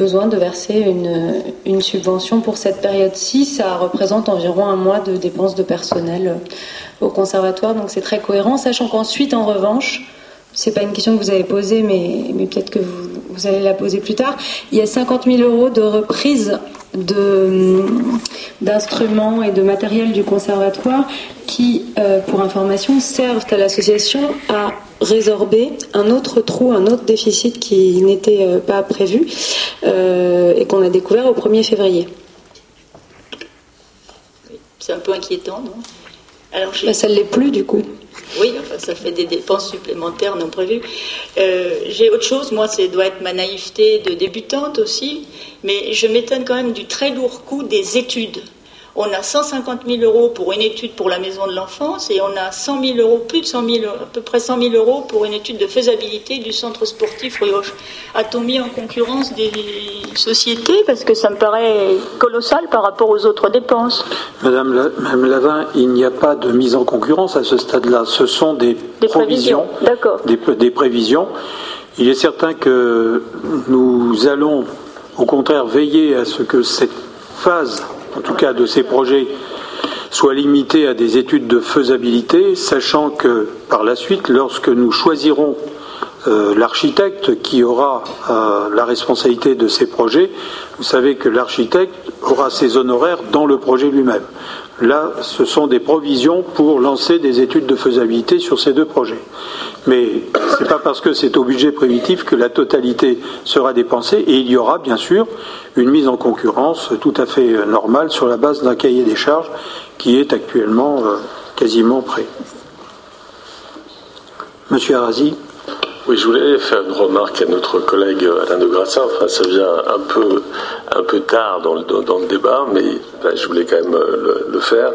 besoin de verser une, une subvention pour cette période-ci. Ça représente environ un mois de dépenses de personnel au conservatoire, donc c'est très cohérent, sachant qu'ensuite, en revanche, c'est pas une question que vous avez posée, mais, mais peut-être que vous, vous, allez la poser plus tard. Il y a 50 000 euros de reprise d'instruments et de matériel du conservatoire qui, euh, pour information, servent à l'association à résorber un autre trou, un autre déficit qui n'était euh, pas prévu euh, et qu'on a découvert au 1er février. C'est un peu inquiétant, non? Alors, bah, Ça ne l'est plus du coup. Oui, enfin, ça fait des dépenses supplémentaires non prévues. Euh, j'ai autre chose, moi, ça doit être ma naïveté de débutante aussi, mais je m'étonne quand même du très lourd coût des études. On a 150 000 euros pour une étude pour la maison de l'enfance et on a 100 000 euros, plus de 100 000, à peu près 100 000 euros pour une étude de faisabilité du centre sportif Rioche. A-t-on mis en concurrence des sociétés? Parce que ça me paraît colossal par rapport aux autres dépenses. Madame, Lavin, il n'y a pas de mise en concurrence à ce stade-là. Ce sont des, provisions, des, des prévisions. Il est certain que nous allons, au contraire, veiller à ce que cette phase en tout cas de ces projets, soit limité à des études de faisabilité, sachant que par la suite, lorsque nous choisirons euh, l'architecte qui aura euh, la responsabilité de ces projets, vous savez que l'architecte aura ses honoraires dans le projet lui-même. Là, ce sont des provisions pour lancer des études de faisabilité sur ces deux projets. Mais ce n'est pas parce que c'est au budget primitif que la totalité sera dépensée et il y aura bien sûr une mise en concurrence tout à fait normale sur la base d'un cahier des charges qui est actuellement euh, quasiment prêt. Monsieur Arasi. Oui, je voulais faire une remarque à notre collègue Alain de Grassin. Enfin, ça vient un peu, un peu tard dans le, dans le débat, mais je voulais quand même le, le faire.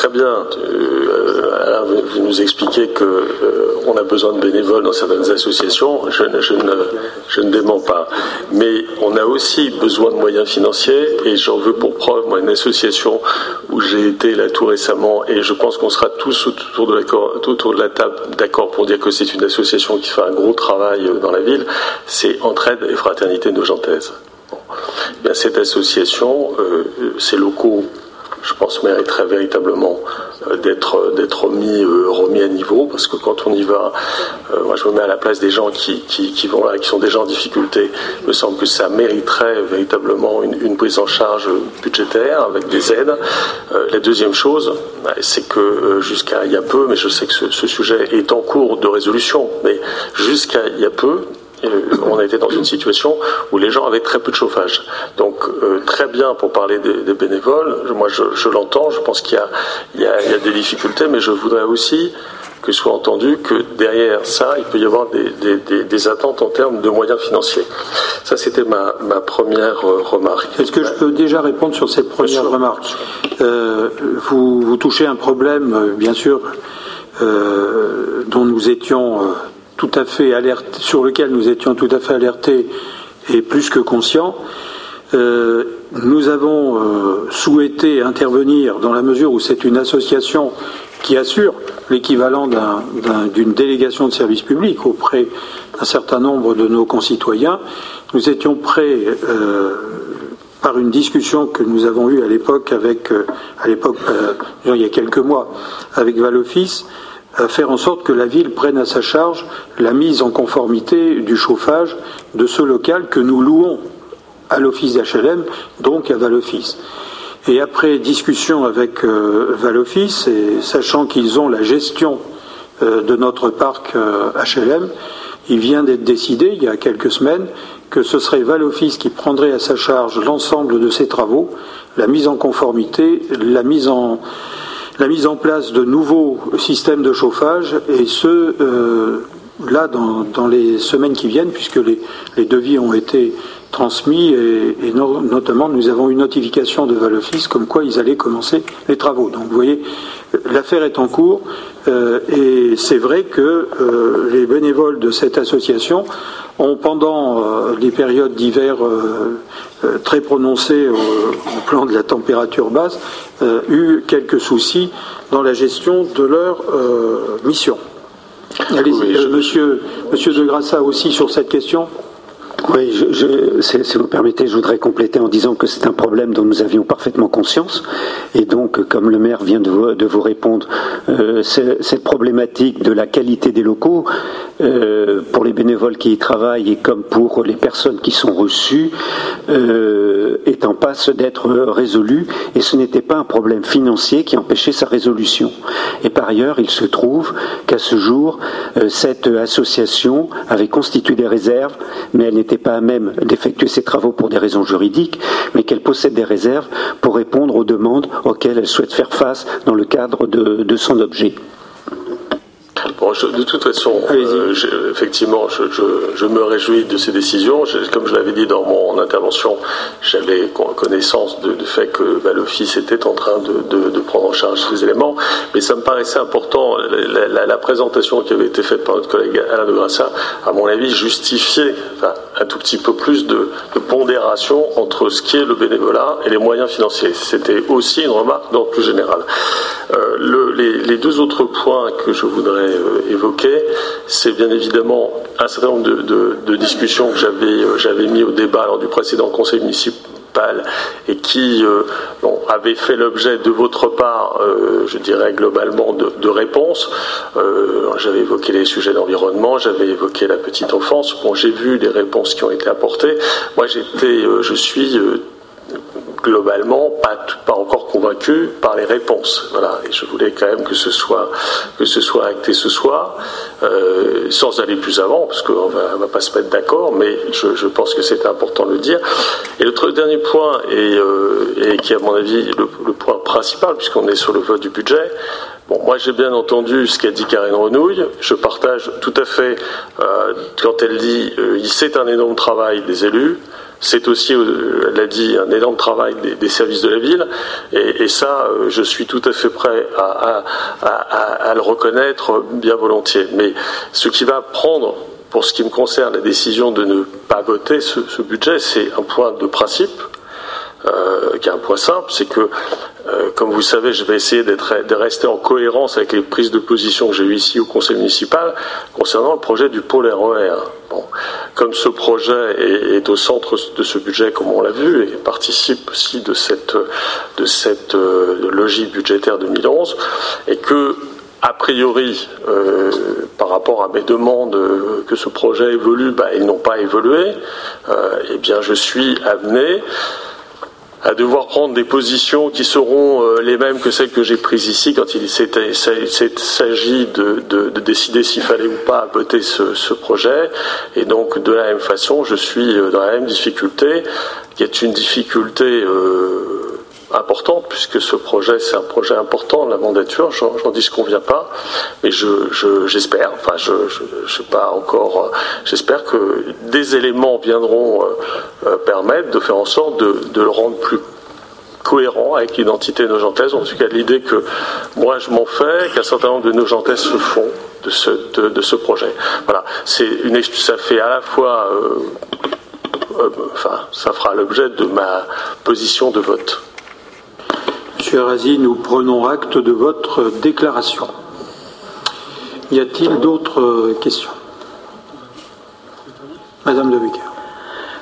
Très bien. Euh, vous nous expliquez qu'on euh, a besoin de bénévoles dans certaines associations. Je, ne, dément pas. Mais on a aussi besoin de moyens financiers. Et j'en veux pour preuve, moi, une association où j'ai été là tout récemment. Et je pense qu'on sera tous autour de, autour de la table d'accord pour dire que c'est une association qui fait un gros travail euh, dans la ville. C'est Entraide et Fraternité Nogentaise. Bon. cette association, ces locaux je pense, mériterait véritablement euh, d'être remis, euh, remis à niveau, parce que quand on y va, euh, moi je me mets à la place des gens qui, vont là, qui sont déjà en difficulté, il me semble que ça mériterait véritablement une, prise en charge budgétaire avec des aides. la deuxième chose, bah, c'est que jusqu'à il y a peu, mais je sais que ce sujet est en cours de résolution, mais jusqu'à il y a peu, on a été dans une situation où les gens avaient très peu de chauffage. Donc euh, très bien pour parler des, bénévoles, moi je, l'entends, je pense qu'il y, a, des difficultés, mais je voudrais aussi que soit entendu que derrière ça, il peut y avoir des, attentes en termes de moyens financiers. Ça, c'était ma, première euh, remarque. Est-ce que je peux déjà répondre sur cette première remarque euh, vous, vous, touchez un problème, bien sûr, dont nous étions tout à fait sur lequel nous étions tout à fait alertés et plus que conscients. Euh, nous avons euh, souhaité intervenir dans la mesure où c'est une association qui assure l'équivalent d'une délégation de service public auprès d'un certain nombre de nos concitoyens. Nous étions prêts, euh, par une discussion que nous avons eue à l'époque avec, à l'époque, il y a quelques mois, avec Valoffice, à faire en sorte que la ville prenne à sa charge la mise en conformité du chauffage de ce local que nous louons à l'office d'HLM, donc à Valoffice. Et après discussion avec euh, Valoffice, et sachant qu'ils ont la gestion euh, de notre parc HLM, euh, il vient d'être décidé, il y a quelques semaines, que ce serait Valoffice qui prendrait à sa charge l'ensemble de ces travaux, la mise en conformité, la mise en, la mise en place de nouveaux systèmes de chauffage, et ce, euh, là, dans, les semaines qui viennent, puisque les, devis ont été transmis, et, notamment nous avons une notification de Valoffice comme quoi ils allaient commencer les travaux. Donc vous voyez, l'affaire est en cours, euh, et c'est vrai que euh, les bénévoles de cette association ont, pendant les périodes d'hiver très prononcées au plan de la température basse, euh, eu quelques soucis dans la gestion de leur euh, mission. Allez-y, euh, monsieur, monsieur De Grassa aussi sur cette question. Oui, je, si vous permettez, je voudrais compléter en disant que c'est un problème dont nous avions parfaitement conscience. Et donc, comme le maire vient de vous, répondre, euh, cette problématique de la qualité des locaux, euh, pour les bénévoles qui y travaillent et comme pour les personnes qui sont reçues, euh, est en passe d'être résolue. Et ce n'était pas un problème financier qui empêchait sa résolution. Et par ailleurs, il se trouve qu'à ce jour, cette association avait constitué des réserves, mais elle n'était pas à même d'effectuer ces travaux pour des raisons juridiques, mais qu'elle possède des réserves pour répondre aux demandes auxquelles elle souhaite faire face dans le cadre de, son objet. Bon, de toute façon, euh, effectivement, je, me réjouis de ces décisions. comme je l'avais dit dans mon intervention, j'avais connaissance du fait que bah, l'Office était en train de, prendre en charge ces éléments, mais ça me paraissait important. La, présentation qui avait été faite par notre collègue Alain de Grassa, à mon avis, justifiait un tout petit peu plus de, pondération entre ce qui est le bénévolat et les moyens financiers. C'était aussi une remarque d'ordre plus général. Euh, les, deux autres points que je voudrais euh, évoquer, c'est bien évidemment un certain nombre de, discussions que euh, j'avais mis au débat lors du précédent conseil municipal et qui avaient fait l'objet de votre part, je dirais globalement, de, réponses. j'avais évoqué les sujets d'environnement, j'avais évoqué la petite enfance. J'ai vu les réponses qui ont été apportées. Moi, j'étais, je suis globalement pas, encore convaincu par les réponses. Voilà. Et je voulais quand même que ce soit, que ce soit acté ce soir, euh, sans aller plus avant, parce qu'on va, va pas se mettre d'accord, mais je, pense que c'est important de le dire. Et le dernier point, et, euh, et qui est à mon avis le, point principal, puisqu'on est sur le vote du budget, Bon, moi j'ai bien entendu ce qu'a dit Karine Renouille, je partage tout à fait euh, quand elle dit euh, c'est un énorme travail des élus, c'est aussi, euh, elle l'a dit, un énorme travail des, services de la ville, et, ça, euh, je suis tout à fait prêt à, le reconnaître bien volontiers. Mais ce qui va prendre, pour ce qui me concerne, la décision de ne pas voter ce, budget, c'est un point de principe, euh, qui est un point simple, c'est que euh, comme vous savez, je vais essayer de rester en cohérence avec les prises de position que j'ai eues ici au conseil municipal concernant le projet du pôle RER. Bon, comme ce projet est, au centre de ce budget, comme on l'a vu, et participe aussi de cette, de cette euh, logique budgétaire 2011, et que a priori, par rapport à mes demandes que ce projet évolue, bah, ils n'ont pas évolué, eh bien je suis amené à devoir prendre des positions qui seront euh, les mêmes que celles que j'ai prises ici quand il s'agit de, décider s'il fallait ou pas voter ce, projet. Et donc de la même façon, je suis euh, dans la même difficulté, qui est une difficulté euh, importante, puisque ce projet, c'est un projet important, la mandature, j'en dis ce qu'on vient pas, mais j'espère, enfin, je, je, sais pas encore, j'espère que des éléments viendront euh, euh, permettre de faire en sorte de, le rendre plus cohérent avec l'identité nogentaise, en tout cas l'idée que moi je m'en fais, qu'un certain nombre de nogentaises se font de ce, de, ce projet. Voilà, c'est une, ça fait à la fois, euh, enfin, ça fera l'objet de ma position de vote. Monsieur Arazi, nous prenons acte de votre déclaration. Y a-t-il d'autres questions? Madame de Becker.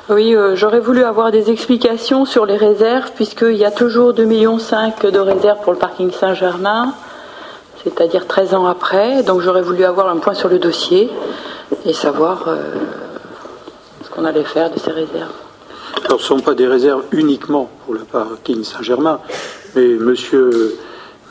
Oui, euh, j'aurais voulu avoir des explications sur les réserves, puisqu'il y a toujours 2,5 millions de réserves pour le parking Saint-Germain, c'est-à-dire 13 ans après. Donc j'aurais voulu avoir un point sur le dossier et savoir euh, ce qu'on allait faire de ces réserves. Alors, ce ne sont pas des réserves uniquement pour le parking Saint-Germain. Mais monsieur,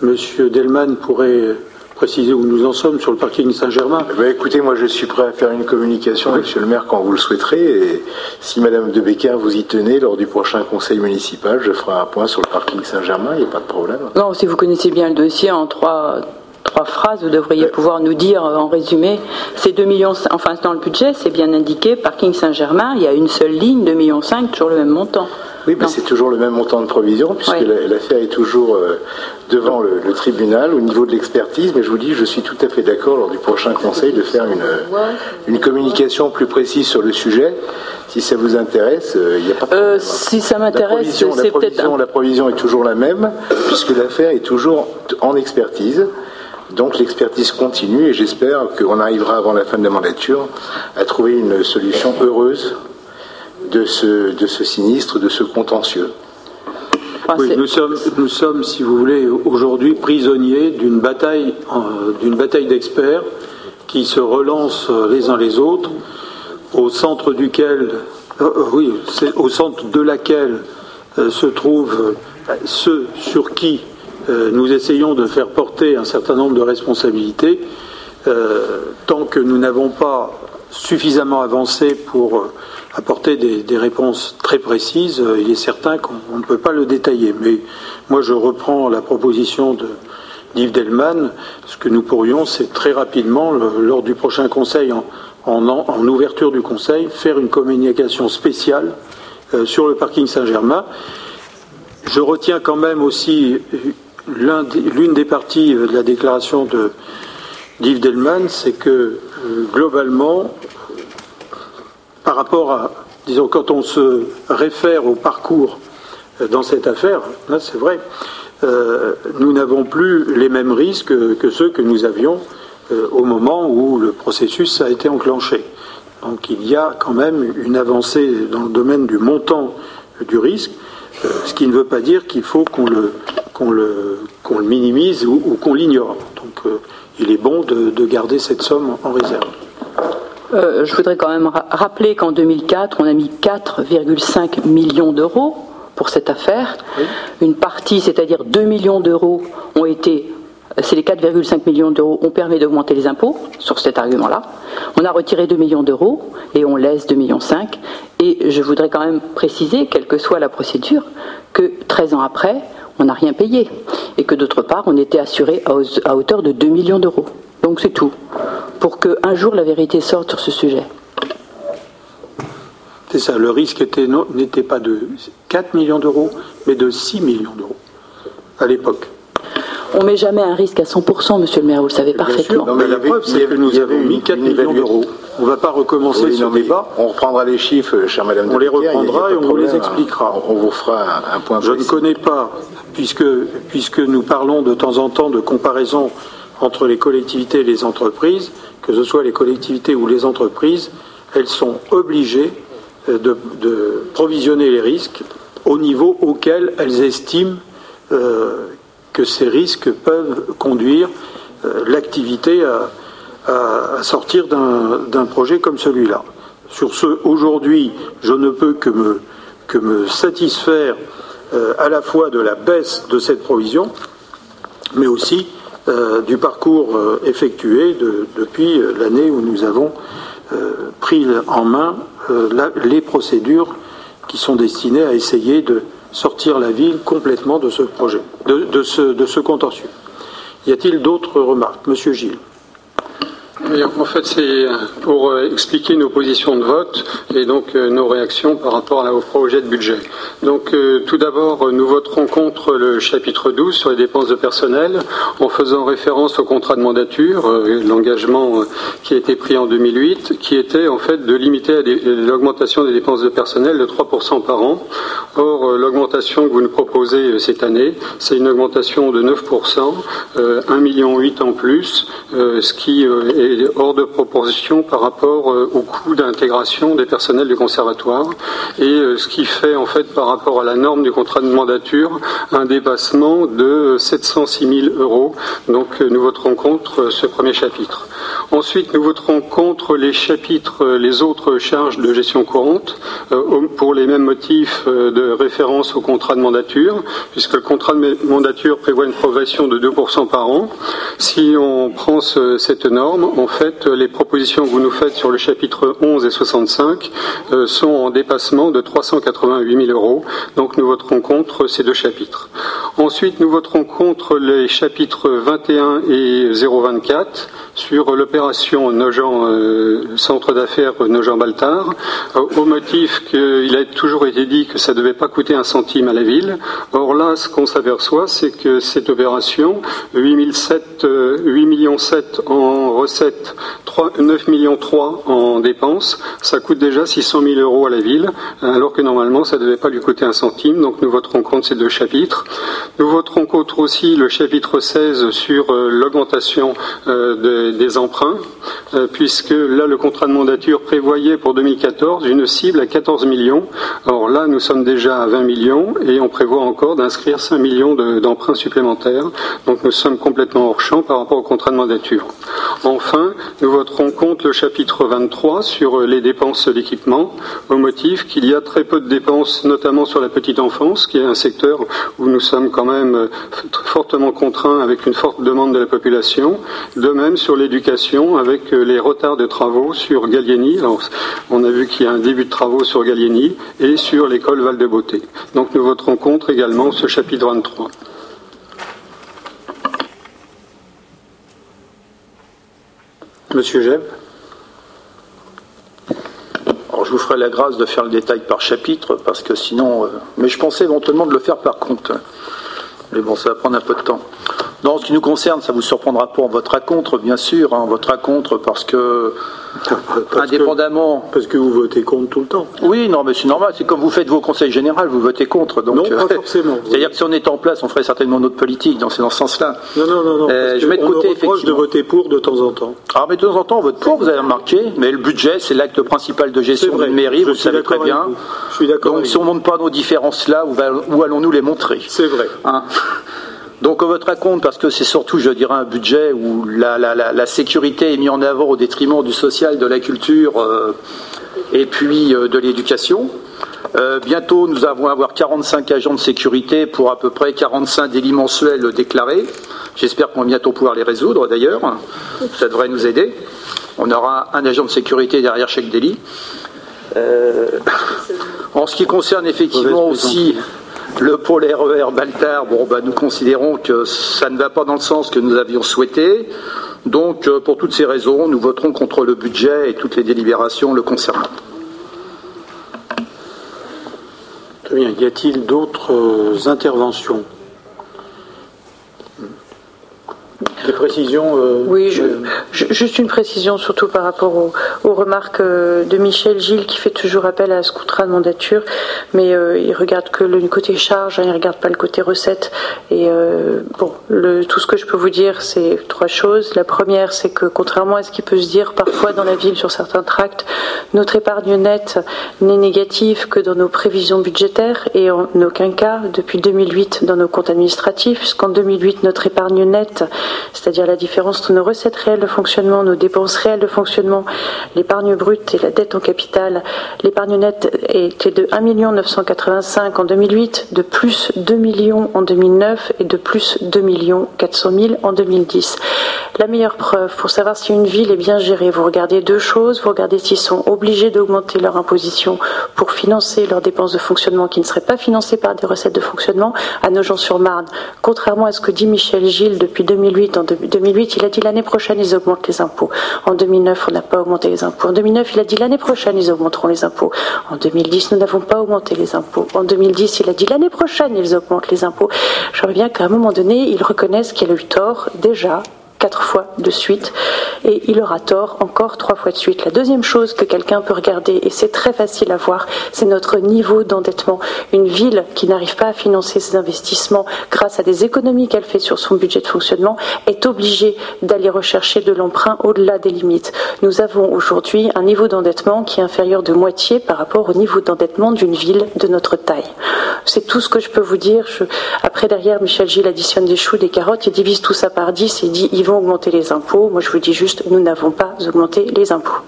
monsieur Delman pourrait préciser où nous en sommes sur le parking Saint-Germain. Eh ben, écoutez, moi je suis prêt à faire une communication avec monsieur le maire quand vous le souhaiterez. Et si madame de Becker vous y tenez lors du prochain conseil municipal, je ferai un point sur le parking Saint-Germain, il n'y a pas de problème. Non, si vous connaissez bien le dossier en trois, trois phrases, vous devriez pouvoir nous dire en résumé, ces 2 millions, enfin dans le budget, c'est bien indiqué, parking Saint-Germain, il y a une seule ligne, 2 millions 5, toujours le même montant. Oui, mais c'est toujours le même montant de provision, puisque l'affaire est toujours euh, devant le, tribunal au niveau de l'expertise. Mais je vous dis, je suis tout à fait d'accord lors du prochain conseil de faire une, une communication plus précise sur le sujet. Si ça vous intéresse, euh, il n'y a pas de euh, Si ça m'intéresse, c'est peut-être. La provision est toujours la même, puisque l'affaire est toujours en expertise. Donc l'expertise continue et j'espère qu'on arrivera avant la fin de la mandature à trouver une solution heureuse de ce, de ce sinistre, de ce contentieux. oui, nous sommes, nous sommes, si vous voulez, aujourd'hui prisonniers d'une bataille, d'une bataille d'experts qui se relancent les uns les autres, au centre duquel, euh, oui, au centre de laquelle se trouvent ceux sur qui nous essayons de faire porter un certain nombre de responsabilités, tant que nous n'avons pas suffisamment avancé pour euh, apporter des, réponses très précises, euh, il est certain qu'on ne peut pas le détailler. Mais moi, je reprends la proposition de d'Yves Delman. Ce que nous pourrions, c'est très rapidement, lors du prochain conseil, en, ouverture du conseil, faire une communication spéciale euh, sur le parking Saint-Germain. Je retiens quand même aussi l'une des parties de la déclaration de d'Yves Delman, c'est que globalement, par rapport à, disons, quand on se réfère au parcours euh, dans cette affaire, là c'est vrai, euh, nous n'avons plus les mêmes risques que ceux que nous avions euh, au moment où le processus a été enclenché. Donc il y a quand même une avancée dans le domaine du montant du risque, ce qui ne veut pas dire qu'il faut qu'on le, le, le, minimise ou, qu'on l'ignore. Donc il est bon de garder cette somme en réserve. Euh, je voudrais quand même rappeler qu'en 2004, on a mis 4,5 millions d'euros pour cette affaire. Une partie, c'est-à-dire 2 millions d'euros, ont été. C'est les 4,5 millions d'euros ont permis d'augmenter les impôts sur cet argument-là. On a retiré 2 millions d'euros et on laisse 2 millions 5. Et je voudrais quand même préciser, quelle que soit la procédure, que 13 ans après, on n'a rien payé. Et que d'autre part, on était assuré à hauteur de 2 millions d'euros. Donc c'est tout, pour qu'un jour la vérité sorte sur ce sujet. C'est ça, le risque n'était pas de 4 millions d'euros, mais de 6 millions d'euros à l'époque. On ne met jamais un risque à 100%, monsieur le maire, vous le savez parfaitement. non, mais la preuve, c'est que nous avons mis 4 millions d'euros. On ne va pas recommencer ce débat. On reprendra les chiffres, chère madame. On les reprendra et on vous les expliquera. On vous fera un, point Je ne connais pas, puisque, puisque nous parlons de temps en temps de comparaison entre les collectivités et les entreprises, que ce soit les collectivités ou les entreprises, elles sont obligées euh, de, provisionner les risques au niveau auquel elles estiment euh, que ces risques peuvent conduire euh, l'activité à, sortir d'un projet comme celui-là. Sur ce, aujourd'hui, je ne peux que me, que me satisfaire à la fois de la baisse de cette provision, mais aussi euh, du parcours euh, effectué depuis euh, l'année où nous avons pris en main les procédures qui sont destinées à essayer de sortir la ville complètement de ce projet, de, ce, de ce contentieux. Y a-t-il d'autres remarques Monsieur Gilles? En fait, c'est pour euh, expliquer nos positions de vote et donc euh, nos réactions par rapport au projet de budget. Donc, euh, tout d'abord, nous voterons contre le chapitre 12 sur les dépenses de personnel en faisant référence au contrat de mandature, l'engagement qui a été pris en 2008, qui était en fait de limiter l'augmentation des dépenses de personnel de 3% par an. Or, l'augmentation que vous nous proposez cette année, c'est une augmentation de 9%, 1,8 million en plus, ce qui est hors de proportion par rapport euh, au coût d'intégration des personnels du conservatoire et euh, ce qui fait en fait par rapport à la norme du contrat de mandature un dépassement de 706 000 euros. Donc euh, nous voterons contre ce premier chapitre. Ensuite, nous voterons contre les chapitres, les autres charges de gestion courante pour les mêmes motifs de référence au contrat de mandature, puisque le contrat de mandature prévoit une progression de 2% par an. Si on prend cette norme, en fait, les propositions que vous nous faites sur le chapitre 11 et 65 euh, sont en dépassement de 388 000 euros. Donc nous voterons contre ces deux chapitres. Ensuite, nous voterons contre les chapitres 21 et 024 sur l'opération Nogent, euh, centre d'affaires Nogent-Baltard, euh, au motif qu'il a toujours été dit que ça ne devait pas coûter un centime à la ville. Or là, ce qu'on s'aperçoit, c'est que cette opération, 8, 7, 8 millions 7 en recettes, 3, 9 millions 3 en dépenses, ça coûte déjà 600 000 euros à la ville, alors que normalement ça ne devait pas lui coûter un centime, donc nous voterons contre ces deux chapitres. Nous voterons contre aussi le chapitre 16 sur euh, l'augmentation des des emprunts, puisque là, le contrat de mandature prévoyait pour 2014 une cible à 14 millions. Or là, nous sommes déjà à 20 millions et on prévoit encore d'inscrire 5 millions d'emprunts supplémentaires. Donc nous sommes complètement hors champ par rapport au contrat de mandature. Enfin, nous voterons contre le chapitre 23 sur les dépenses d'équipement, au motif qu'il y a très peu de dépenses, notamment sur la petite enfance, qui est un secteur où nous sommes quand même fortement contraints avec une forte demande de la population. De même sur l'éducation, avec les retards de travaux sur Gallieni. Alors, on a vu qu'il y a un début de travaux sur Gallieni et sur l'école Val-de-Beauté. Donc nous voterons contre également ce chapitre 23. Monsieur Jeb je vous ferai la grâce de faire le détail par chapitre, parce que sinon. Euh, mais je pensais éventuellement de le faire par compte. Mais bon, ça va prendre un peu de temps. Dans ce qui nous concerne, ça vous surprendra pas, on votera contre, bien sûr, hein, on votera contre parce que, indépendamment. parce que vous votez contre tout le temps. Oui, non, mais c'est normal, c'est comme vous faites vos conseils généraux, vous votez contre. Donc, non, pas euh, forcément. C'est-à-dire que si on était en place, on ferait certainement notre politique, donc c'est dans ce sens-là. Non, non, non, non. Euh, je mets de côté, effectivement. de voter pour de temps en temps. Alors, mais de temps en temps, on vote pour, vous avez remarqué, mais le budget, c'est l'acte principal de gestion d'une mairie, vous le savez très bien. Je suis d'accord. Donc, si on ne montre pas nos différences là, où allons-nous les montrer C'est vrai. Hein donc on votre compte parce que c'est surtout, je dirais, un budget où la, sécurité est mise en avant au détriment du social, de la culture euh, et puis euh, de l'éducation. Euh, bientôt, nous allons avoir 45 agents de sécurité pour à peu près 45 délits mensuels déclarés. J'espère qu'on va bientôt pouvoir les résoudre d'ailleurs. Ça devrait nous aider. On aura un agent de sécurité derrière chaque délit. en ce qui concerne effectivement aussi le pôle RER Baltar, bon, bah, nous considérons que ça ne va pas dans le sens que nous avions souhaité. Donc, euh, pour toutes ces raisons, nous voterons contre le budget et toutes les délibérations le concernant. Très bien. Y a-t-il d'autres euh, interventions? Des précisions euh, Oui, juste une précision, surtout par rapport aux, remarques euh, de Michel Gilles qui fait toujours appel à ce contrat de mandature, mais euh, il regarde que le côté charge, hein, il ne regarde pas le côté recette. Et bon, le, tout ce que je peux vous dire, c'est trois choses. La première, c'est que contrairement à ce qui peut se dire parfois dans la ville sur certains tracts, notre épargne nette n'est négative que dans nos prévisions budgétaires et en aucun cas depuis 2008 dans nos comptes administratifs, puisqu'en 2008, notre épargne nette c'est-à-dire la différence entre nos recettes réelles de fonctionnement, nos dépenses réelles de fonctionnement, l'épargne brute et la dette en capital. L'épargne nette était de 1 985 en 2008, de plus 2 millions en 2009 et de plus 2 millions 400 000 en 2010. La meilleure preuve pour savoir si une ville est bien gérée, vous regardez deux choses. Vous regardez s'ils sont obligés d'augmenter leur imposition pour financer leurs dépenses de fonctionnement qui ne seraient pas financées par des recettes de fonctionnement à Nogent-sur-Marne. Contrairement à ce que dit Michel Gilles depuis 2008, en 2008, il a dit l'année prochaine, ils augmentent les impôts. En 2009, on n'a pas augmenté les impôts. En 2009, il a dit l'année prochaine, ils augmenteront les impôts. En 2010, nous n'avons pas augmenté les impôts. En 2010, il a dit l'année prochaine, ils augmentent les impôts. J'aimerais bien qu'à un moment donné, ils reconnaissent qu'il a eu tort déjà quatre fois de suite et il aura tort encore trois fois de suite. La deuxième chose que quelqu'un peut regarder, et c'est très facile à voir, c'est notre niveau d'endettement. Une ville qui n'arrive pas à financer ses investissements grâce à des économies qu'elle fait sur son budget de fonctionnement est obligée d'aller rechercher de l'emprunt au-delà des limites. Nous avons aujourd'hui un niveau d'endettement qui est inférieur de moitié par rapport au niveau d'endettement d'une ville de notre taille. C'est tout ce que je peux vous dire. Après, derrière, Michel Gilles additionne des choux, des carottes, il divise tout ça par 10 et dit vont augmenter les impôts. Moi, je vous dis juste, nous n'avons pas augmenté les impôts.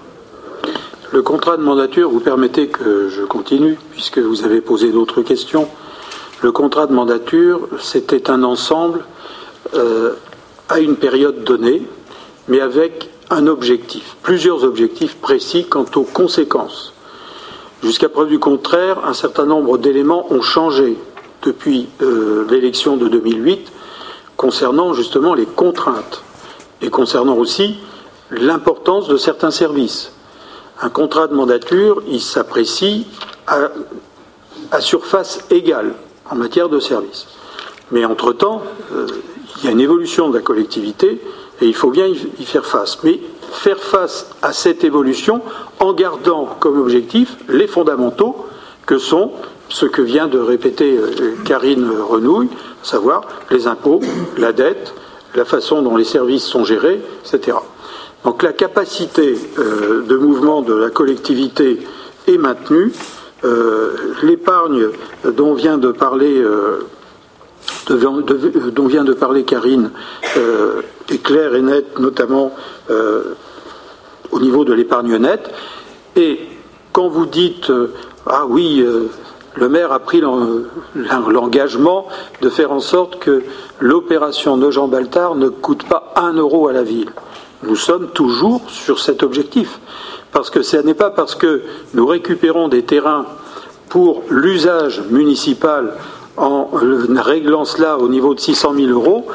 Le contrat de mandature, vous permettez que je continue, puisque vous avez posé d'autres questions. Le contrat de mandature, c'était un ensemble euh, à une période donnée, mais avec un objectif, plusieurs objectifs précis quant aux conséquences. Jusqu'à preuve du contraire, un certain nombre d'éléments ont changé depuis euh, l'élection de 2008 concernant justement les contraintes et concernant aussi l'importance de certains services. Un contrat de mandature, il s'apprécie à, surface égale en matière de services. Mais entre-temps, euh, il y a une évolution de la collectivité et il faut bien y faire face. Mais faire face à cette évolution en gardant comme objectif les fondamentaux que sont ce que vient de répéter euh, Karine Renouille, à savoir les impôts, la dette, la façon dont les services sont gérés, etc. Donc la capacité de mouvement de la collectivité est maintenue. L'épargne dont vient de parler dont vient de parler Karine est claire et nette, notamment au niveau de l'épargne nette. Et quand vous dites ah oui, le maire a pris l'engagement de faire en sorte que l'opération Nogent-Baltard ne coûte pas un euro à la ville. Nous sommes toujours sur cet objectif. Parce que ce n'est pas parce que nous récupérons des terrains pour l'usage municipal en réglant cela au niveau de 600 000 euros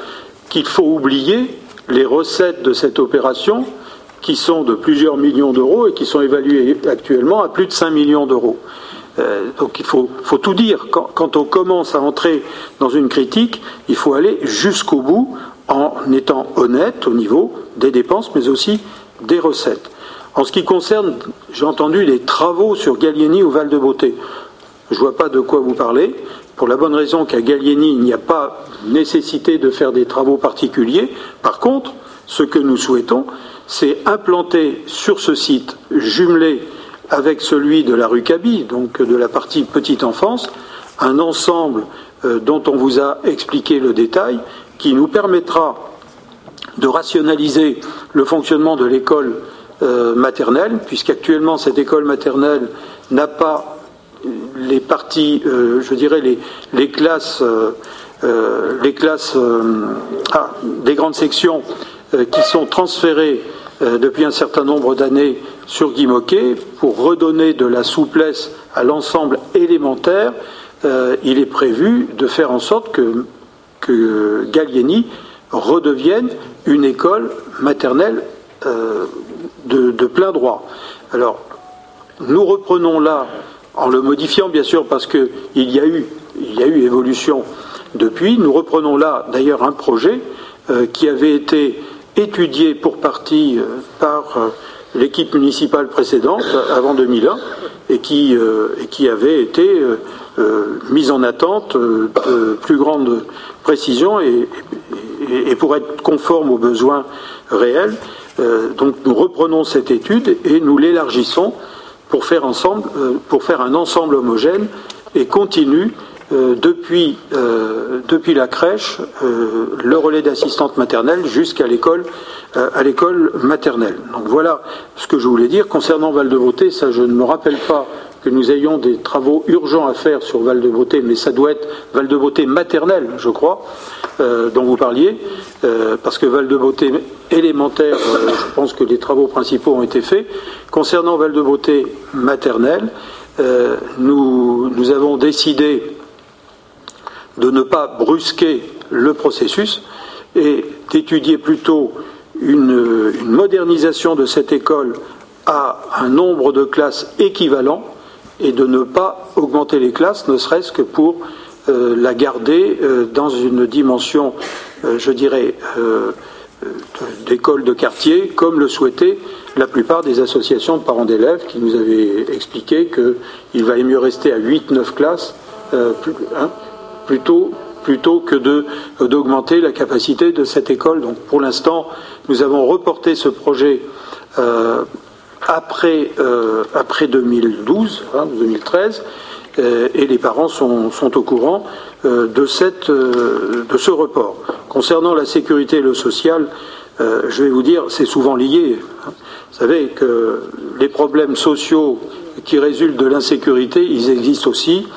qu'il faut oublier les recettes de cette opération qui sont de plusieurs millions d'euros et qui sont évaluées actuellement à plus de 5 millions d'euros. Euh, donc il faut, tout dire. Quand, on commence à entrer dans une critique, il faut aller jusqu'au bout en étant honnête au niveau des dépenses, mais aussi des recettes. En ce qui concerne, j'ai entendu les travaux sur Gallieni au Val de Beauté. Je ne vois pas de quoi vous parlez, pour la bonne raison qu'à Gallieni, il n'y a pas nécessité de faire des travaux particuliers. Par contre, ce que nous souhaitons, c'est implanter sur ce site jumelé avec celui de la rue Kaby, donc de la partie petite enfance, un ensemble euh, dont on vous a expliqué le détail, qui nous permettra de rationaliser le fonctionnement de l'école euh, maternelle, puisqu'actuellement cette école maternelle n'a pas les parties, euh, je dirais les, classes, les classes ah, des grandes sections qui sont transférées depuis un certain nombre d'années sur Guy pour redonner de la souplesse à l'ensemble élémentaire, euh, il est prévu de faire en sorte que, Gallieni redevienne une école maternelle euh, de, plein droit. Alors, nous reprenons là, en le modifiant bien sûr parce qu'il y, a eu, y a eu évolution depuis, nous reprenons là d'ailleurs un projet euh, qui avait été étudié pour partie par l'équipe municipale précédente, avant 2001, et qui, euh, et qui avait été euh, euh, mise en attente de plus grande précision et, et, pour être conforme aux besoins réels. donc nous reprenons cette étude et nous l'élargissons pour faire, ensemble, pour faire un ensemble homogène et continu depuis, depuis la crèche, le relais d'assistante maternelle jusqu'à l'école euh, à l'école maternelle. Donc voilà ce que je voulais dire. Concernant Val-de-Beauté, ça je ne me rappelle pas que nous ayons des travaux urgents à faire sur Val-de-Beauté, mais ça doit être Val-de-Beauté maternelle, je crois, euh, dont vous parliez, euh, parce que Val-de-Beauté élémentaire, je pense que les travaux principaux ont été faits. Concernant Val-de-Beauté maternelle, nous, nous avons décidé de ne pas brusquer le processus et d'étudier plutôt une, modernisation de cette école à un nombre de classes équivalent et de ne pas augmenter les classes, ne serait-ce que pour euh, la garder euh, dans une dimension, euh, je dirais, d'école de quartier, comme le souhaitaient la plupart des associations de parents d'élèves qui nous avaient expliqué qu'il valait mieux rester à 8-9 classes hein, plutôt plutôt que d'augmenter la capacité de cette école. Donc pour l'instant, nous avons reporté ce projet euh, après, euh, après 2012, 2013, hein, euh, et les parents sont, sont au courant de, cette, de ce report. Concernant la sécurité et le social, je vais vous dire, c'est souvent lié. Hein. Vous savez que les problèmes sociaux qui résultent de l'insécurité, ils existent aussi.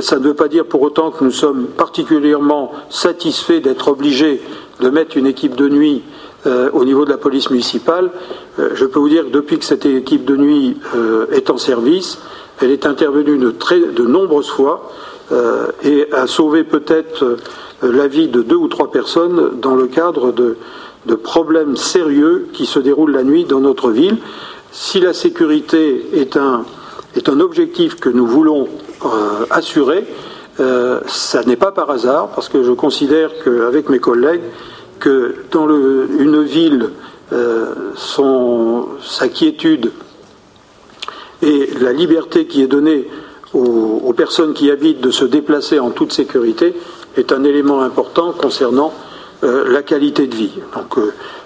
Ça ne veut pas dire pour autant que nous sommes particulièrement satisfaits d'être obligés de mettre une équipe de nuit euh, au niveau de la police municipale. Euh, je peux vous dire que depuis que cette équipe de nuit euh, est en service, elle est intervenue de, nombreuses fois et a sauvé peut-être la vie de deux ou trois personnes dans le cadre de, de problèmes sérieux qui se déroulent la nuit dans notre ville. Si la sécurité est un, est un objectif que nous voulons euh, assuré. Euh, ça n'est pas par hasard, parce que je considère qu'avec mes collègues, que dans une ville, euh, sa quiétude et la liberté qui est donnée aux, personnes qui habitent de se déplacer en toute sécurité est un élément important concernant la qualité de vie. Donc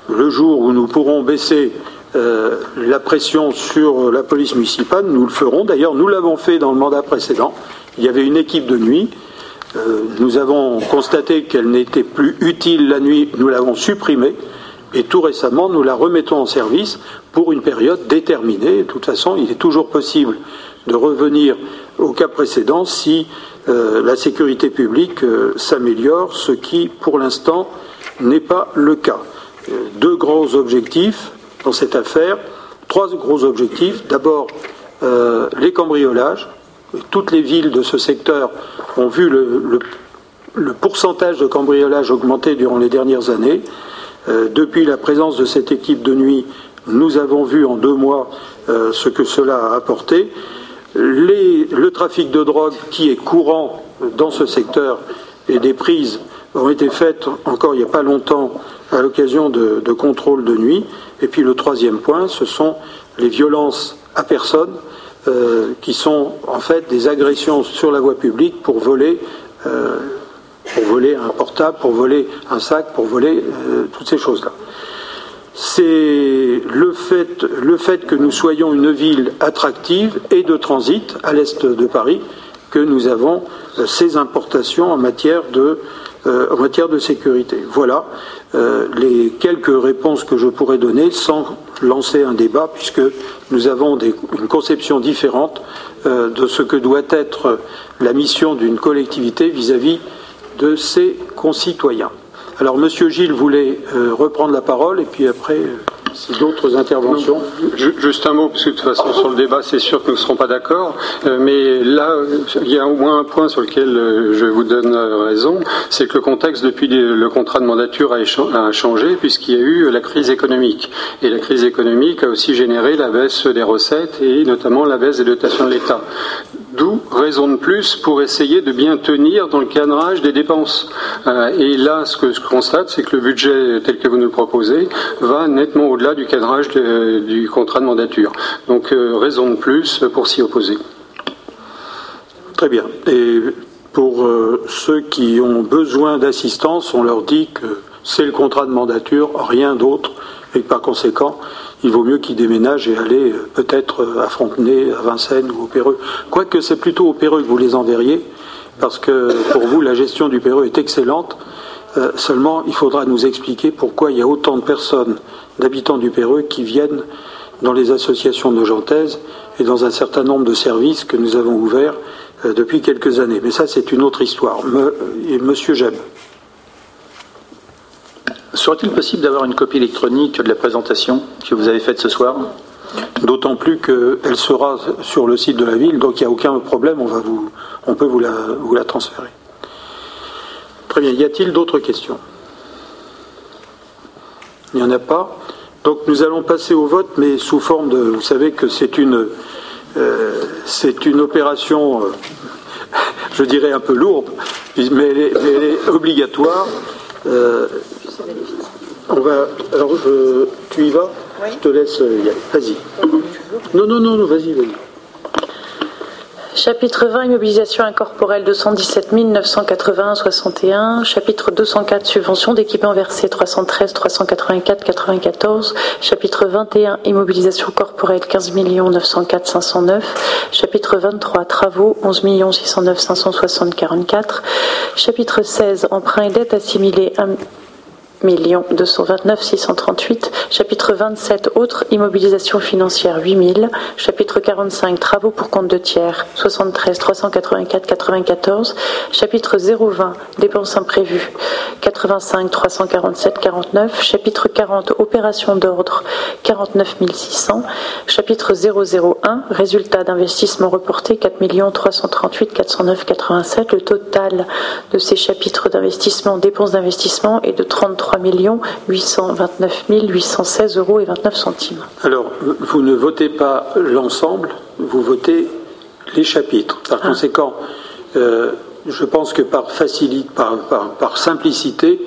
le jour où nous pourrons baisser la pression sur la police municipale, nous le ferons. D'ailleurs, nous l'avons fait dans le mandat précédent. Il y avait une équipe de nuit. nous avons constaté qu'elle n'était plus utile la nuit. Nous l'avons supprimée. Et tout récemment, nous la remettons en service pour une période déterminée. De toute façon, il est toujours possible de revenir au cas précédent si euh, la sécurité publique euh, s'améliore, ce qui, pour l'instant, n'est pas le cas. Euh, deux grands objectifs dans cette affaire, trois gros objectifs. D'abord, les cambriolages. Toutes les villes de ce secteur ont vu le, le pourcentage de cambriolages augmenter durant les dernières années. depuis la présence de cette équipe de nuit, nous avons vu en deux mois ce que cela a apporté le trafic de drogue qui est courant dans ce secteur et des prises ont été faites encore il n'y a pas longtemps à l'occasion de, contrôles de nuit. Et puis le troisième point, ce sont les violences à personne euh, qui sont en fait des agressions sur la voie publique pour voler, euh, pour voler un portable, pour voler un sac, pour voler euh, toutes ces choses-là c'est le fait, le fait que nous soyons une ville attractive et de transit à l'est de Paris que nous avons ces importations en matière de, en matière de sécurité. Voilà euh, les quelques réponses que je pourrais donner sans lancer un débat, puisque nous avons une conception différente de ce que doit être la mission d'une collectivité vis à -vis de ses concitoyens. Alors, Monsieur Gilles voulait euh, reprendre la parole, et puis après, euh, d'autres interventions. juste un mot, parce que de toute façon, sur le débat, c'est sûr que nous ne serons pas d'accord. Euh, mais là, il y a au moins un point sur lequel je vous donne raison, c'est que le contexte depuis le contrat de mandature a, changé, puisqu'il y a eu la crise économique. Et la crise économique a aussi généré la baisse des recettes et notamment la baisse des dotations de l'État. D'où raison de plus pour essayer de bien tenir dans le cadrage des dépenses. Euh, et là, ce que je constate, c'est que le budget tel que vous nous le proposez va nettement au-delà du cadrage du contrat de mandature. Donc, euh, raison de plus pour s'y opposer. Très bien. Et pour euh, ceux qui ont besoin d'assistance, on leur dit que c'est le contrat de mandature, rien d'autre, et que par conséquent, il vaut mieux qu'ils déménagent et aller euh, peut-être euh, à Frontenay, à Vincennes ou au Péreux. Quoique c'est plutôt au Péreux que vous les enverriez, parce que pour vous, la gestion du Péreux est excellente. Euh, seulement, il faudra nous expliquer pourquoi il y a autant de personnes, d'habitants du Péreux, qui viennent dans les associations nogentaises et dans un certain nombre de services que nous avons ouverts depuis quelques années. Mais ça, c'est une autre histoire. et Monsieur Jeb. Serait-il possible d'avoir une copie électronique de la présentation que vous avez faite ce soir? D'autant plus qu'elle sera sur le site de la ville, donc il n'y a aucun problème, on, va vous, on peut vous la, vous la transférer. Très bien, y a-t-il d'autres questions? Il n'y en a pas. Donc nous allons passer au vote, mais sous forme de... Vous savez que c'est une, euh, c'est une opération, euh, je dirais un peu lourde, mais elle est, obligatoire. Euh, on va. Alors, tu y vas? Je te laisse y aller. Vas-y. Non, non, non, vas-y, vas-y. Chapitre 20, immobilisation incorporelle 217 981 61. Chapitre 204, subvention d'équipement versé 313 384 94. Chapitre 21, immobilisation corporelle 15 904 509. Chapitre 23, travaux 11 609 560 44. Chapitre 16, emprunt et dette assimilée 1 229 638. Chapitre 27 Autres immobilisation financière 8000. Chapitre 45 Travaux pour compte de tiers 73 384 94. Chapitre 020 Dépenses imprévues 85 347 49. Chapitre 40 Opérations d'ordre 49 600. Chapitre 001 Résultats d'investissement reportés 4 338 409 87. Le total de ces chapitres d'investissement, dépenses d'investissement est de 33 3 829 816 euros et 29 centimes. Alors, vous ne votez pas l'ensemble, vous votez les chapitres. Par ah. conséquent, euh, je pense que par, facilite, par, simplicité,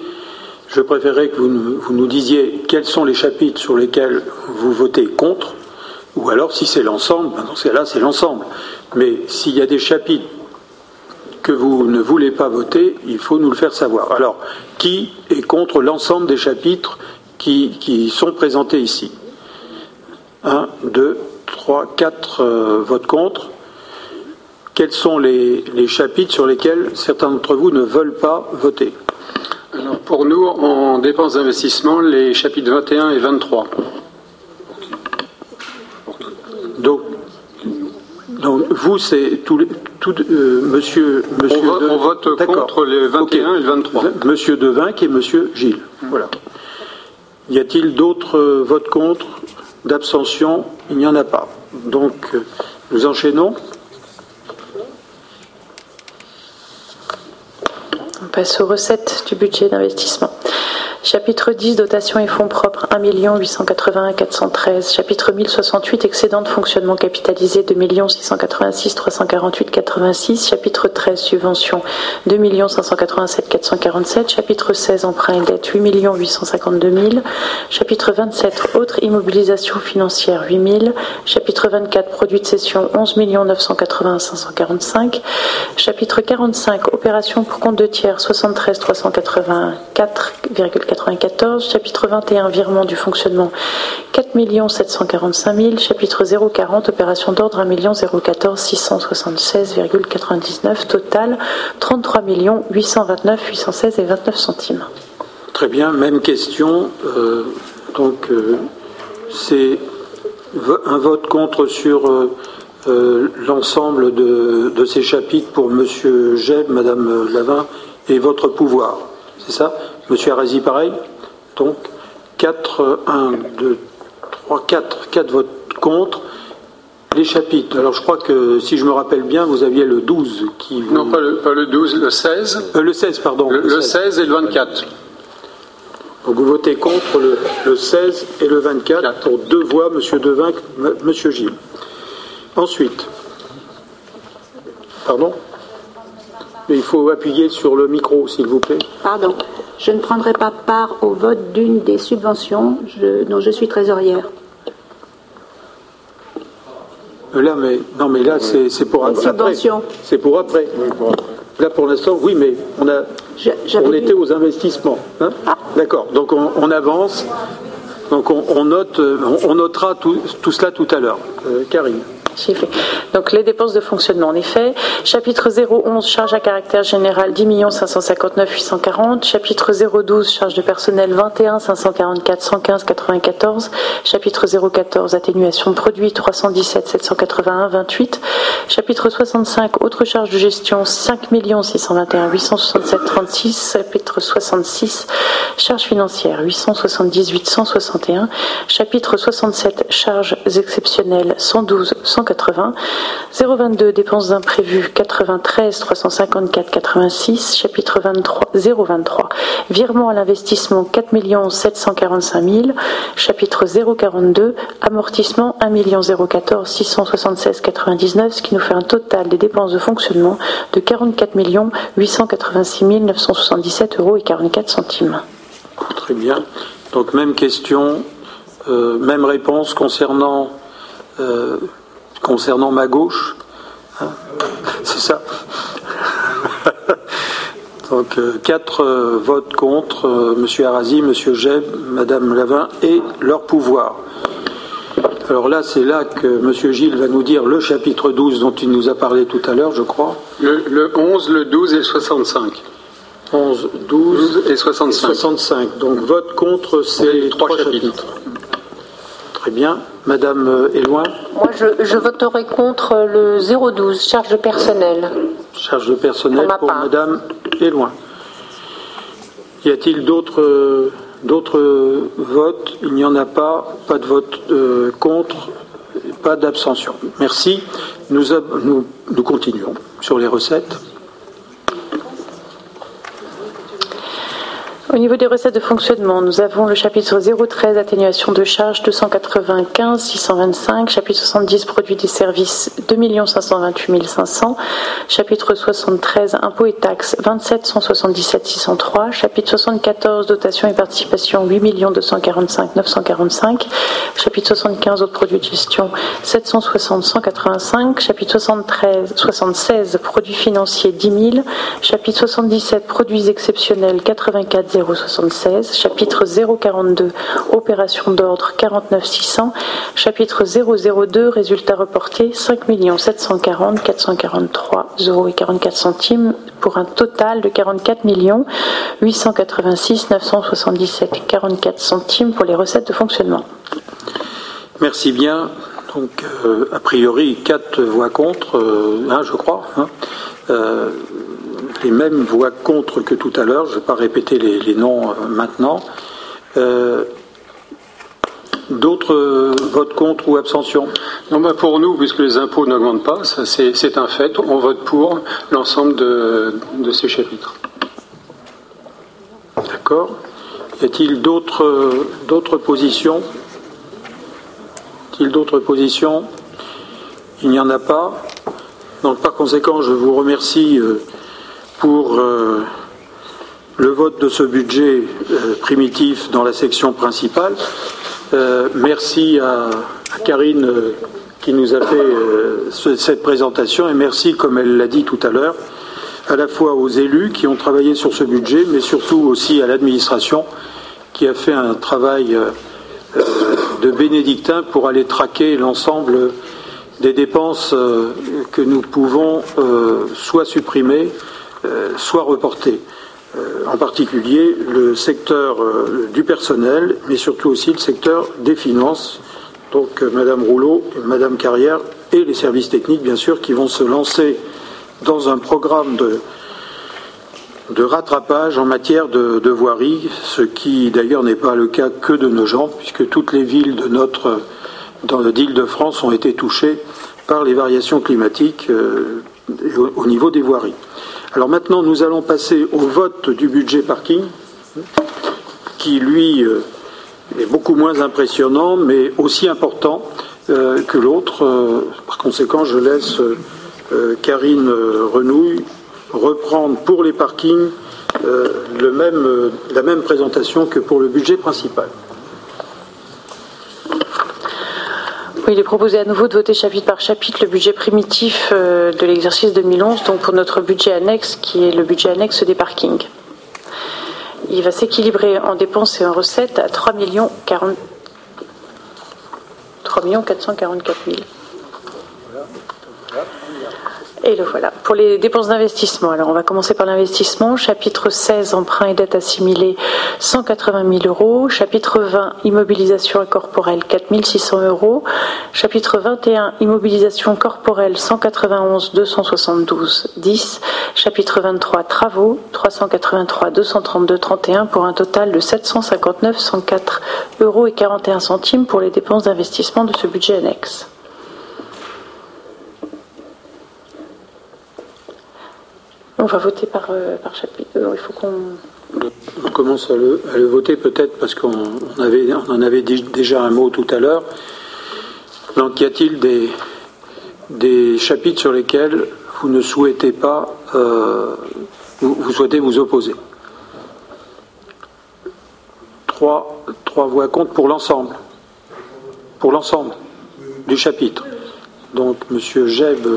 je préférerais que vous, vous, nous disiez quels sont les chapitres sur lesquels vous votez contre, ou alors si c'est l'ensemble, ben dans ce cas-là, c'est l'ensemble. Mais s'il y a des chapitres que vous ne voulez pas voter, il faut nous le faire savoir. Alors, qui est contre l'ensemble des chapitres qui, sont présentés ici? 1, 2, 3, 4 votes contre. Quels sont les, chapitres sur lesquels certains d'entre vous ne veulent pas voter? Alors Pour nous, en dépenses d'investissement, les chapitres 21 et 23. Donc, donc vous, c'est tout, tout euh, monsieur, monsieur. On, vote, contre les 21 et le 23. Monsieur Devinck et monsieur Gilles. Voilà. Y a-t-il d'autres euh, votes contre, d'abstention? Il n'y en a pas. Donc, euh, nous enchaînons. On passe aux recettes du budget d'investissement. Chapitre 10, dotation et fonds propres, 1 881 413. Chapitre 1068, excédent de fonctionnement capitalisé, 2 686 348 86. Chapitre 13, subvention, 2 587 447. Chapitre 16, emprunt et dette, 8 852 000. Chapitre 27, autres immobilisation financière, 8 000. Chapitre 24, produits de cession, 11 980 545. Chapitre 45, opération pour compte de tiers, 73 384,4 chapitre 21, virement du fonctionnement, 4 745 000, chapitre 040, opération d'ordre, 1 014 676,99, total 33 829 816 et 29 centimes. Très bien, même question. Euh, donc, euh, c'est un vote contre sur euh, l'ensemble de, ces chapitres pour M. Jeb, Mme Lavin et votre pouvoir. C'est ça? Monsieur Arasi, pareil. Donc, 4, 1, 2, 3, 4, 4 votes contre. Les chapitres. Alors, je crois que, si je me rappelle bien, vous aviez le 12 qui. Non, pas le, pas le, 12, le 16. Euh, le 16, pardon. Le, 16. et le 24. Donc, vous votez contre le, le 16 et le 24 pour deux voix, Monsieur Devin, Monsieur Gilles. Ensuite. Pardon? Il faut appuyer sur le micro, s'il vous plaît. Pardon. Je ne prendrai pas part au vote d'une des subventions dont je suis trésorière. Euh, là, mais non, mais là, c'est pour après. C'est pour après. Là, pour l'instant, oui, mais on a, on était aux investissements. Hein. Ah. D'accord. Donc on, avance. Donc on, note, on, notera tout, cela tout à l'heure. Euh, Karine. Donc les dépenses de fonctionnement, en effet. Chapitre 011, charge à caractère général, 10 559 840. Chapitre 012, charge de personnel, 21 544 115 94. Chapitre 014, atténuation de produits, 317 781 28. Chapitre 65, autres charges de gestion, 5 621 867 36. Chapitre 66, charges financières, 878 161. Chapitre 67, charges exceptionnelles, 112 180. 022 dépenses d'imprévus 93 354 86 chapitre 23 023 virement à l'investissement 4 745 000 chapitre 042 amortissement 1 014 676 99 ce qui nous fait un total des dépenses de fonctionnement de 44 886 977 euros et 44 centimes. Très bien. Donc même question, euh, même réponse concernant euh, concernant ma gauche. Hein, c'est ça. Donc euh, quatre euh, votes contre euh, M. Arasi, M. Jeb, Mme Lavin et leur pouvoir. Alors là, c'est là que M. Gilles va nous dire le chapitre 12 dont il nous a parlé tout à l'heure, je crois. Le, 11, le 12 et le 65. 11, 12 et 65. Donc vote contre ces trois, chapitres. Très bien. Madame Éloin Moi, je, voterai contre le 012, charge de personnel. Charge de personnel pour, Madame Éloin. Y a-t-il d'autres votes? Il n'y en a pas. Pas de vote euh, contre. Pas d'abstention. Merci. nous, nous continuons sur les recettes. Au niveau des recettes de fonctionnement, nous avons le chapitre 013 atténuation de charges 295 625, chapitre 70 produits des services 2 528 500, chapitre 73 impôts et taxes 27 177 603, chapitre 74 dotation et participation 8 245 945, chapitre 75 autres produits de gestion 760 185, chapitre 73 76 produits financiers 10 000, chapitre 77 produits exceptionnels 84 076, chapitre 042, opération d'ordre 49 600, chapitre 002, résultats reportés 5 740 443 euros et 44 centimes pour un total de 44 886 977 44 centimes pour les recettes de fonctionnement. Merci bien. Donc, euh, a priori, quatre voix contre, euh, un, je crois. Hein. Euh, les mêmes voix contre que tout à l'heure. Je ne vais pas répéter les, noms maintenant. D'autres votent contre ou abstention? Non, bah, pour nous, puisque les impôts n'augmentent pas, c'est un fait, on vote pour l'ensemble de, de, ces chapitres. D'accord. Y a-t-il d'autres positions? D'autres positions? Il n'y en a pas. Donc par conséquent, je vous remercie euh, pour euh, le vote de ce budget euh, primitif dans la section principale. merci à, Karine qui nous a fait cette présentation et merci, comme elle l'a dit tout à l'heure, à la fois aux élus qui ont travaillé sur ce budget, mais surtout aussi à l'administration qui a fait un travail de bénédictin pour aller traquer l'ensemble des dépenses euh, que nous pouvons euh, soit supprimer, euh, soit reporter. En particulier le secteur du personnel, mais surtout aussi le secteur des finances. Donc Madame Rouleau, Madame Carrière et les services techniques, bien sûr, qui vont se lancer dans un programme de, de rattrapage en matière de, voirie, ce qui d'ailleurs n'est pas le cas que de nos gens, puisque toutes les villes de notre d'Île-de-France ont été touchées par les variations climatiques euh, au, niveau des voiries. Alors maintenant, nous allons passer au vote du budget parking, qui lui euh, est beaucoup moins impressionnant, mais aussi important euh, que l'autre. par conséquent, je laisse Karine Renouille reprendre pour les parkings euh, euh, la même présentation que pour le budget principal. Il est proposé à nouveau de voter chapitre par chapitre le budget primitif euh, de l'exercice 2011, donc pour notre budget annexe, qui est le budget annexe des parkings. Il va s'équilibrer en dépenses et en recettes à 3 444 000. Et le voilà. Pour les dépenses d'investissement, alors on va commencer par l'investissement. Chapitre 16, emprunt et dette assimilée, 180 000 euros. Chapitre 20, immobilisation corporelle, 4 600 euros. Chapitre 21, immobilisation corporelle, 191 272 10. Chapitre 23, travaux, 383 232 31 pour un total de 759 104 euros et 41 centimes pour les dépenses d'investissement de ce budget annexe. On va voter par, euh, chapitre. Euh, il faut qu'on. On commence à le, voter peut-être parce qu'on avait, on en avait déjà un mot tout à l'heure. Donc y a-t-il des, des chapitres sur lesquels vous ne souhaitez pas, euh, vous, souhaitez vous opposer? Trois, trois voix contre pour l'ensemble. Pour l'ensemble du chapitre. Donc M. Jeb,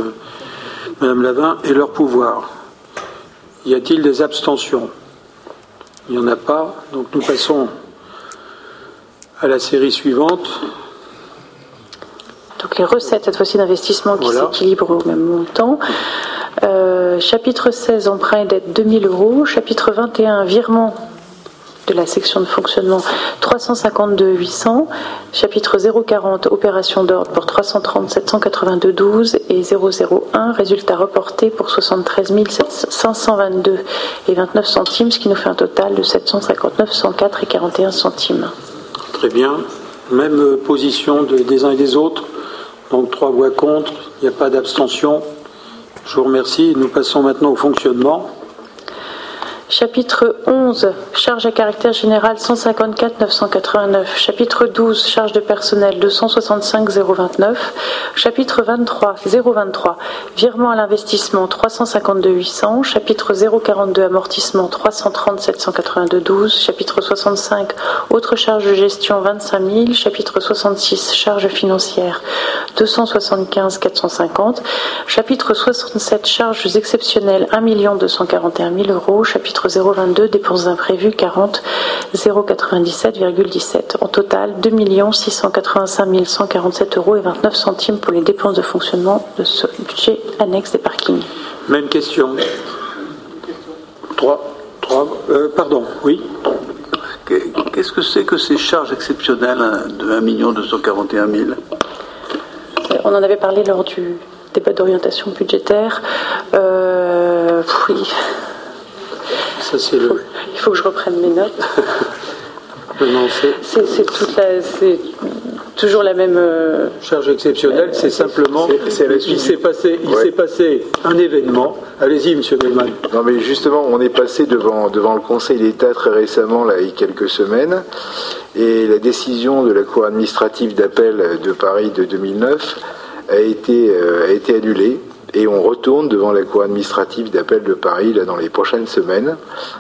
Mme Lavin et leur pouvoir. Y a-t-il des abstentions? Il n'y en a pas. Donc nous passons à la série suivante. Donc les recettes, cette fois-ci d'investissement qui s'équilibrent au même montant. Euh, chapitre 16, emprunt et dette 2000 euros. Chapitre 21, virement de la section de fonctionnement 352 800, chapitre 040 opération d'ordre pour 330 782 12 et 001 résultat reporté pour 73 522 et 29 centimes, ce qui nous fait un total de 759 104 et 41 centimes. Très bien. Même position des uns et des autres. Donc trois voix contre, il n'y a pas d'abstention. Je vous remercie. Nous passons maintenant au fonctionnement. Chapitre 11, charge à caractère général 154 989. Chapitre 12, charge de personnel 265 029. Chapitre 23, 023, virement à l'investissement 352 800. Chapitre 042, amortissement 330 782 12. Chapitre 65, autres charges de gestion 25 000. Chapitre 66, charges financières 275 450. Chapitre 67, charges exceptionnelles 1 241 000 euros. Chapitre chapitre 022, dépenses imprévues 40 097,17. En total, 2 685 147 euros et 29 centimes pour les dépenses de fonctionnement de ce budget annexe des parkings. Même question. Trois. Trois. Euh, pardon, oui. Qu'est-ce que c'est que ces charges exceptionnelles hein, de 1 241 000 On en avait parlé lors du débat d'orientation budgétaire. Euh, oui. Ça, c'est le... Il faut que je reprenne mes notes. c'est toute la, c'est toujours la même euh, charge exceptionnelle. C'est simplement, il s'est passé, il s'est passé un événement. Allez-y, Monsieur Bellman. Non, mais justement, on est passé devant devant le Conseil d'État très récemment, là, il y a quelques semaines, et la décision de la Cour administrative d'appel de Paris de 2009 a été euh, a été annulée et on retourne devant la Cour administrative d'appel de Paris là, dans les prochaines semaines.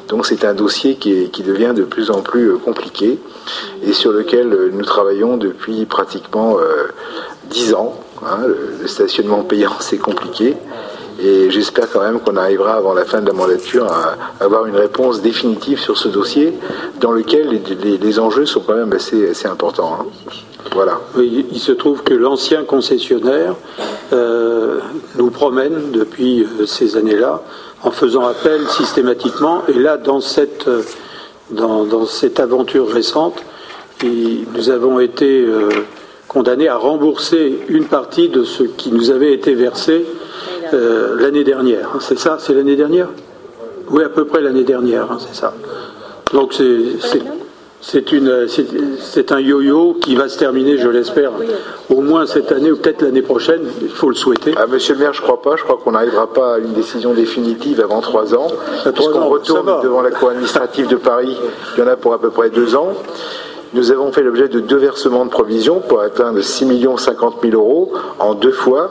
Donc c'est un dossier qui, qui, devient de plus en plus euh, compliqué et sur lequel euh, nous travaillons depuis pratiquement euh, dix ans. Hein. Le, stationnement payant, c'est compliqué. Et j'espère quand même qu'on arrivera avant la fin de la mandature à avoir une réponse définitive sur ce dossier dans lequel les, les, enjeux sont quand même assez, assez importants. Hein. Voilà. il se trouve que l'ancien concessionnaire euh, nous promène depuis euh, ces années-là en faisant appel systématiquement. Et là, dans cette, euh, dans, cette aventure récente, nous avons été condamnés à rembourser une partie de ce qui nous avait été versé l'année dernière. C'est ça? C'est l'année dernière? Oui, à peu près l'année dernière, hein, c'est ça. Donc c'est c'est un yo-yo qui va se terminer, je l'espère, au moins cette année ou peut-être l'année prochaine. Il faut le souhaiter. Ah, monsieur le maire, je crois pas. Je crois qu'on n'arrivera pas à une décision définitive avant trois ans. Puisqu'on retourne devant la cour administrative de Paris. Il y en a pour à peu près deux ans. Nous avons fait l'objet de deux versements de provisions pour atteindre 6 millions 50 000 euros en deux fois.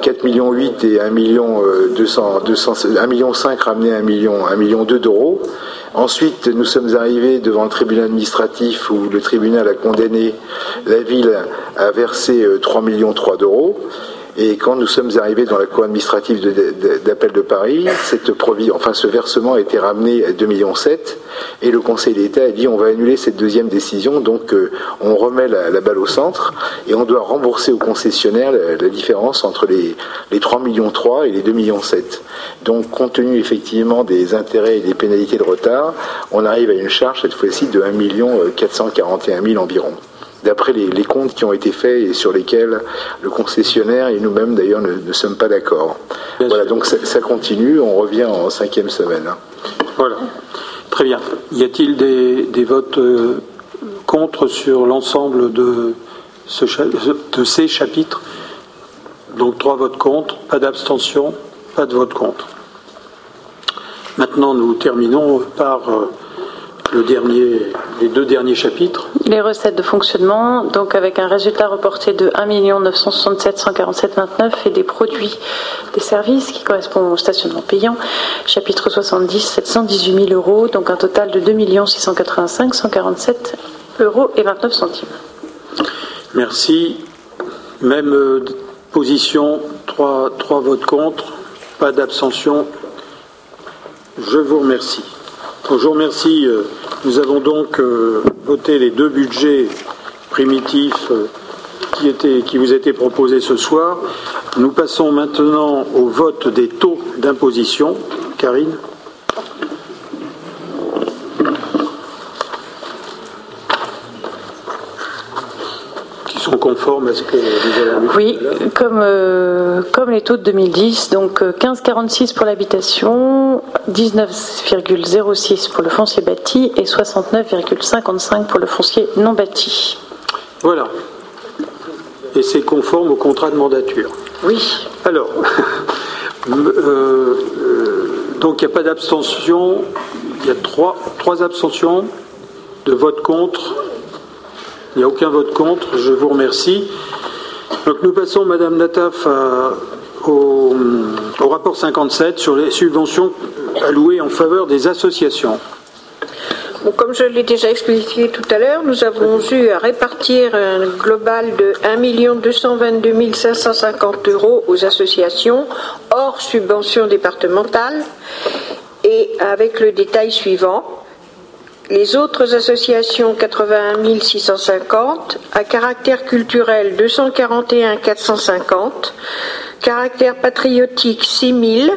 4 millions 8 et 1 million 200, 200 1 million 5 ramené à 1 million 1 million 2 d'euros. Ensuite, nous sommes arrivés devant le tribunal administratif où le tribunal a condamné la ville à verser 3 euh, millions 3 d'euros. Et quand nous sommes arrivés dans la cour administrative d'appel de, Paris, enfin, ce versement a été ramené à 2,7 millions et le Conseil d'État a dit on va annuler cette deuxième décision, donc euh, on remet la, balle au centre et on doit rembourser au concessionnaire la, différence entre les, les 3,3 millions et les 2,7 millions Donc compte tenu effectivement des intérêts et des pénalités de retard, on arrive à une charge cette fois-ci de 1 441 000 environ d'après les, comptes qui ont été faits et sur lesquels le concessionnaire et nous-mêmes d'ailleurs ne, sommes pas d'accord. Voilà, donc ça, continue, on revient en cinquième semaine. Hein. Voilà, très bien. Y a-t-il des, votes euh, contre sur l'ensemble de, de ces chapitres? Donc trois votes contre, pas d'abstention, pas de vote contre. Maintenant, nous terminons par euh, le dernier, les deux derniers chapitres. Les recettes de fonctionnement, donc avec un résultat reporté de 1 967 147 29 et des produits, des services qui correspondent au stationnement payant, chapitre 70 718 000 euros, donc un total de 2 685 147 euros et 29 centimes. Merci. Même euh, position, trois, trois votes contre, pas d'abstention. Je vous remercie. Je vous remercie. Euh, nous avons donc euh, voté les deux budgets primitifs euh, qui vous étaient proposés ce soir. Nous passons maintenant au vote des taux d'imposition. Karine sont conformes à ce que nous Oui, comme, euh, comme les taux de 2010, donc 15,46 euh, pour l'habitation, 19,06 pour le foncier bâti et 69,55 pour le foncier non bâti. Voilà. Et c'est conforme au contrat de mandature. Oui. Alors, euh, donc il n'y a pas d'abstention, il y a trois, trois abstentions, de vote contre, il n'y a aucun vote contre. Je vous remercie. Donc nous passons, Madame Nataf, au, rapport 57 sur les subventions allouées en faveur des associations. comme je l'ai déjà expliqué tout à l'heure, nous avons eu à répartir un global de 1 222 550 euros aux associations hors subventions départementales et avec le détail suivant. Les autres associations 81 650, à caractère culturel 241 450, caractère patriotique 6 000,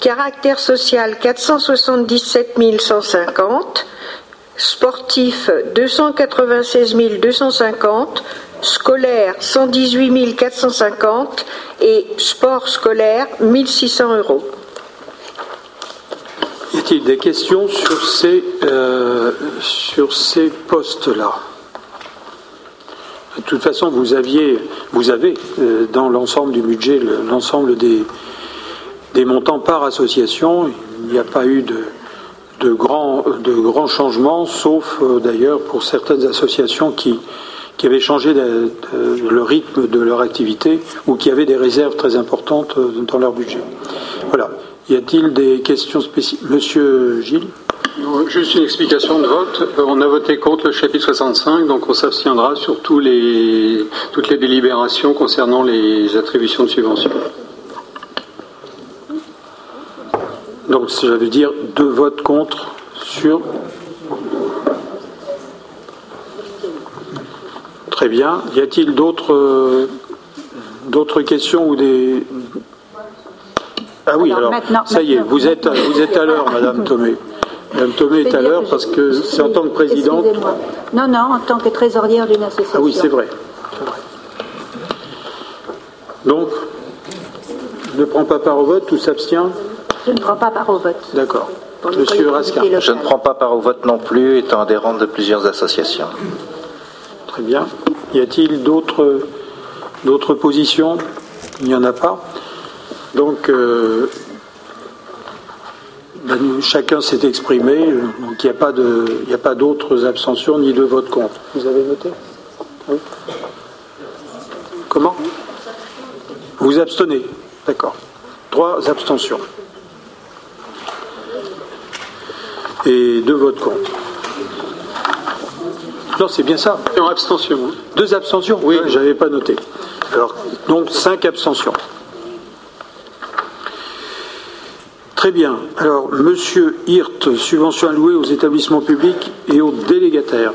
caractère social 477 150, sportif 296 250, scolaire 118 450 et sport scolaire 1600 euros. Y a-t-il des questions sur ces, euh, ces postes-là De toute façon, vous, aviez, vous avez euh, dans l'ensemble du budget l'ensemble des, des montants par association. Il n'y a pas eu de, de, grands, de changements, sauf euh, d'ailleurs pour certaines associations qui, qui avaient changé le rythme de leur activité ou qui avaient des réserves très importantes dans leur budget. Voilà. Y a-t-il des questions spécifiques? Monsieur Gilles? Juste une explication de vote. On a voté contre le chapitre 65, donc on s'abstiendra sur tous les, toutes les délibérations concernant les attributions de subventions. Donc ça veut dire deux votes contre sur. Très bien. Y a-t-il d'autres d'autres questions ou des, ah oui, alors, ça y est, vous êtes, vous êtes à l'heure, Madame Thomé. Madame Thomé est à l'heure parce que c'est en tant que présidente. Non, non, en tant que trésorière d'une association. Ah oui, c'est vrai. Donc, ne prend pas part au vote ou s'abstient Je ne prends pas part au vote. D'accord. Monsieur Raskin. Je ne prends pas part au vote non plus, étant adhérent de plusieurs associations. Très bien. Y a-t-il d'autres d'autres positions? Il n'y en a pas. Donc, euh, ben, chacun s'est exprimé, donc il n'y a pas d'autres abstentions ni de vote contre. Vous avez noté? Oui. Comment? Vous abstenez D'accord. Trois abstentions. Et deux votes contre. Non, c'est bien ça. Deux abstentions. Hein. Deux abstentions? Oui, j'avais pas noté. Alors, donc cinq abstentions. Très bien. Alors, Monsieur Hirt, subvention allouée aux établissements publics et aux délégataires.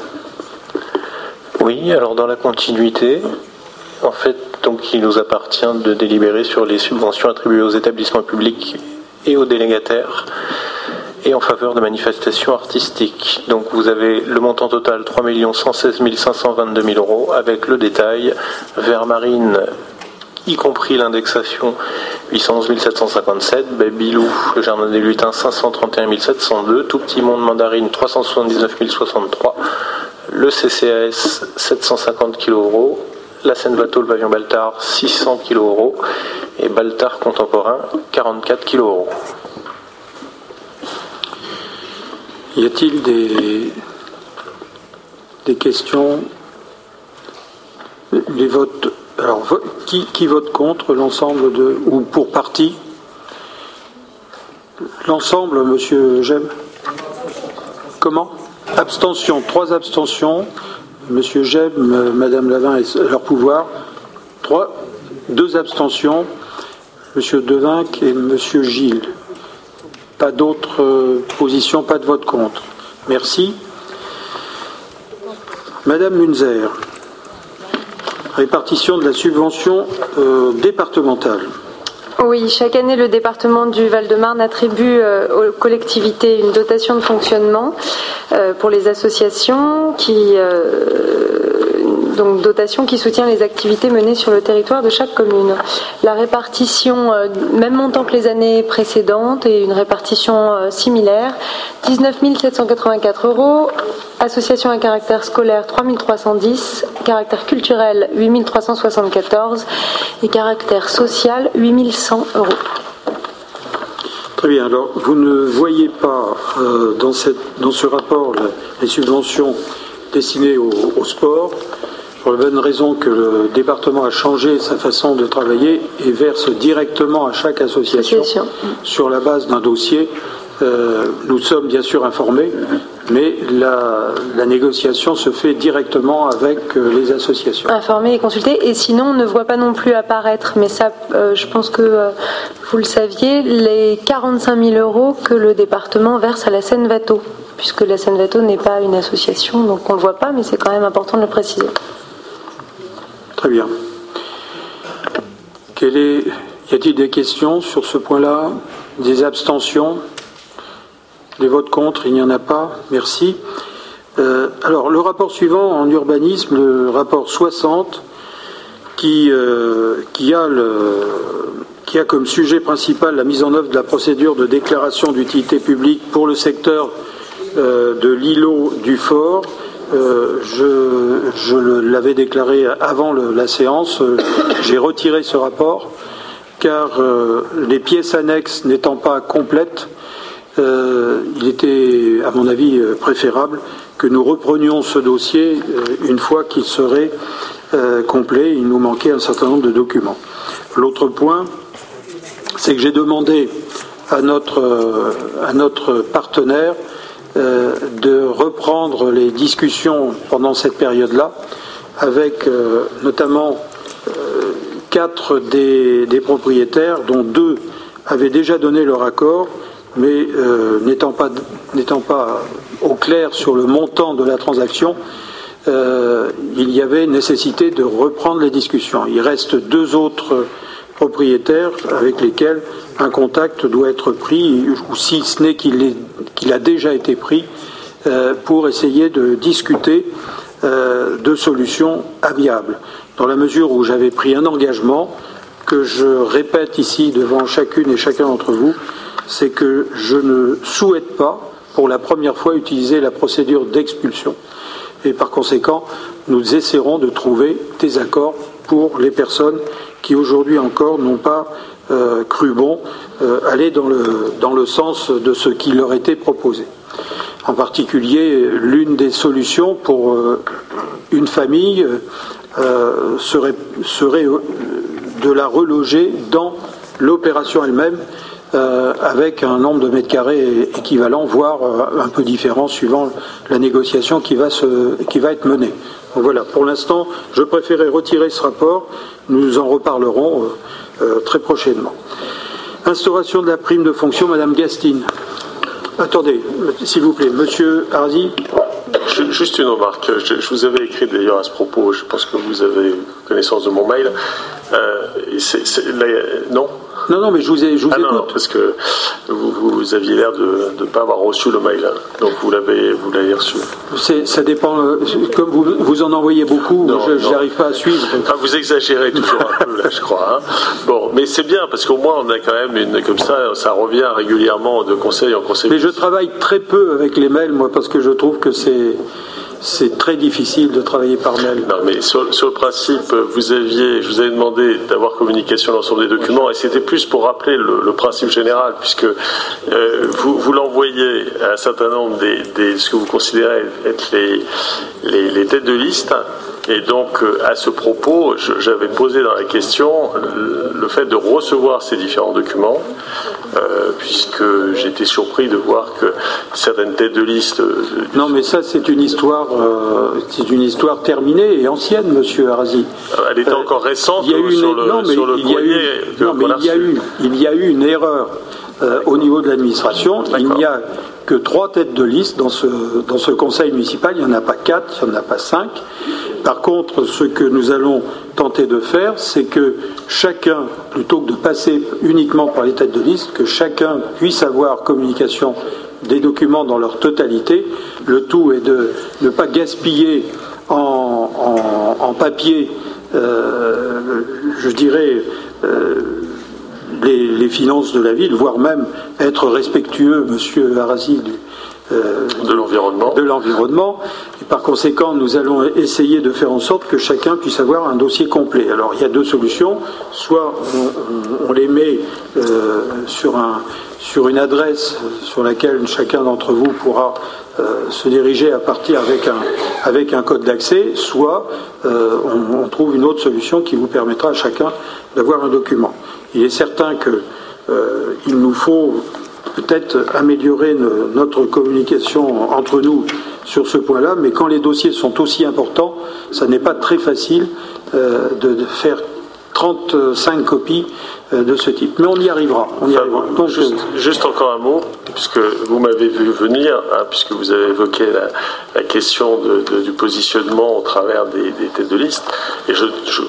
Oui, alors dans la continuité, en fait, donc il nous appartient de délibérer sur les subventions attribuées aux établissements publics et aux délégataires et en faveur de manifestations artistiques. Donc vous avez le montant total 3 116 522 000 euros avec le détail vers marine y compris l'indexation 811 757, Babylou, le Jardin des Lutins 531 702, Tout Petit Monde Mandarine 379 063, le CCAS 750 kg la Seine Bateau, le pavillon Baltard 600 kg et Baltard Contemporain 44 kg. Y a-t-il des, des questions? Les votes alors, qui, vote contre l'ensemble de. ou pour partie? L'ensemble, monsieur Gem? Comment? Abstention, trois abstentions. Monsieur Gem, madame Lavin et leur pouvoir. Trois, deux abstentions. Monsieur Devinck et monsieur Gilles. Pas d'autres positions, pas de vote contre. Merci. Madame Munzer répartition de la subvention euh, départementale. Oui, chaque année, le département du Val-de-Marne attribue euh, aux collectivités une dotation de fonctionnement euh, pour les associations qui donc dotation qui soutient les activités menées sur le territoire de chaque commune. La répartition, même montant que les années précédentes, et une répartition similaire, 19 784 euros, association à caractère scolaire 3310, caractère culturel 8374 et caractère social 8100 euros. Très bien. Alors, vous ne voyez pas euh, dans, ce rapport les subventions destinées au, sport, pour la bonne raison que le département a changé sa façon de travailler et verse directement à chaque association sur la base d'un dossier. Euh, nous sommes bien sûr informés, mais la, négociation se fait directement avec euh, les associations. Informer et consulter. Et sinon, on ne voit pas non plus apparaître, mais ça, euh, je pense que vous le saviez, les 45 000 euros que le département verse à la Seine-Vato, puisque la Seine-Vato n'est pas une association, donc on ne le voit pas, mais c'est quand même important de le préciser. Très bien. est, y a-t-il des questions sur ce point-là? Des abstentions? Des votes contre, il n'y en a pas. Merci. Euh, alors, le rapport suivant en urbanisme, le rapport 60, qui, euh, qui, a qui a comme sujet principal la mise en œuvre de la procédure de déclaration d'utilité publique pour le secteur euh, de l'îlot du fort. Je, je l'avais déclaré avant la séance. J'ai retiré ce rapport car les pièces annexes n'étant pas complètes, euh, il était, à mon avis, euh, préférable que nous reprenions ce dossier euh, une fois qu'il serait complet. Il nous manquait un certain nombre de documents. L'autre point, c'est que j'ai demandé à notre, à notre partenaire de reprendre les discussions pendant cette période-là, avec notamment quatre des, propriétaires, dont deux avaient déjà donné leur accord, mais euh, n'étant pas, au clair sur le montant de la transaction, euh, il y avait nécessité de reprendre les discussions. Il reste deux autres propriétaires avec lesquels un contact doit être pris, ou si ce n'est qu'il a déjà été pris, euh, pour essayer de discuter de solutions amiables. Dans la mesure où j'avais pris un engagement, que je répète ici devant chacune et chacun d'entre vous, c'est que je ne souhaite pas, pour la première fois, utiliser la procédure d'expulsion. Et par conséquent, nous essaierons de trouver des accords pour les personnes qui aujourd'hui encore n'ont pas euh, cru bon euh, aller dans le, dans le sens de ce qui leur était proposé. En particulier, l'une des solutions pour euh, une famille serait, serait de la reloger dans l'opération elle-même euh, avec un nombre de mètres carrés équivalent, voire euh, un peu différent suivant la négociation qui va être menée. Voilà, pour l'instant, je préférais retirer ce rapport. Nous en reparlerons euh, très prochainement. Instauration de la prime de fonction, Madame Gastine. Attendez, s'il vous plaît, Monsieur Hardy. Juste une remarque. Je, vous avais écrit d'ailleurs à ce propos. Je pense que vous avez connaissance de mon mail. non? Non, non, mais je vous, ai, je vous ah écoute. parce que vous, aviez l'air de ne pas avoir reçu le mail. Hein. Donc vous l'avez, vous l'avez reçu. Ça dépend. Euh, comme vous, vous en envoyez beaucoup, je n'arrive pas à suivre. vous exagérez toujours un peu là, je crois. Hein. Bon, mais c'est bien parce qu'au moins on a quand même une comme ça, ça revient régulièrement de conseil en conseil. Mais je travaille très peu avec les mails, moi, parce que je trouve que c'est c'est très difficile de travailler par mail. Non, mais sur, le principe, vous aviez, je vous avais demandé d'avoir communication l'ensemble des documents, et c'était plus pour rappeler le, principe général, puisque euh, vous, vous l'envoyez à un certain nombre des, ce que vous considérez être les, les têtes de liste, et donc, euh, à ce propos, j'avais posé dans la question le fait de recevoir ces différents documents, euh, puisque j'étais surpris de voir que certaines têtes de liste. Euh, non, mais ça, c'est une histoire, c'est une histoire terminée et ancienne, Monsieur Arasi. Elle était encore récente sur, le, il y a eu une erreur au niveau de l'administration. Il n'y a que trois têtes de liste dans ce, dans ce conseil municipal. Il n'y en a pas quatre, il n'y en a pas cinq. Par contre, ce que nous allons tenter de faire, c'est que chacun, plutôt que de passer uniquement par les têtes de liste, que chacun puisse avoir communication des documents dans leur totalité. Le tout est de ne pas gaspiller en, papier, euh, je dirais, euh, les, finances de la ville, voire même être respectueux, Monsieur Arasi, euh, de l'environnement. De l'environnement. Et par conséquent, nous allons essayer de faire en sorte que chacun puisse avoir un dossier complet. Alors, il y a deux solutions. Soit on, les met euh, sur, un, sur une adresse sur laquelle chacun d'entre vous pourra euh, se diriger à partir avec un, avec un code d'accès, soit on, on, trouve une autre solution qui vous permettra à chacun d'avoir un document. Il est certain qu'il nous faut peut-être améliorer notre communication entre nous sur ce point-là, mais quand les dossiers sont aussi importants, ça n'est pas très facile euh, de, faire 35 copies euh, de ce type. Mais on y arrivera. On y arrivera. juste, encore un mot, puisque vous m'avez vu venir, hein, puisque vous avez évoqué la, question du positionnement au travers des, têtes de liste. Et je,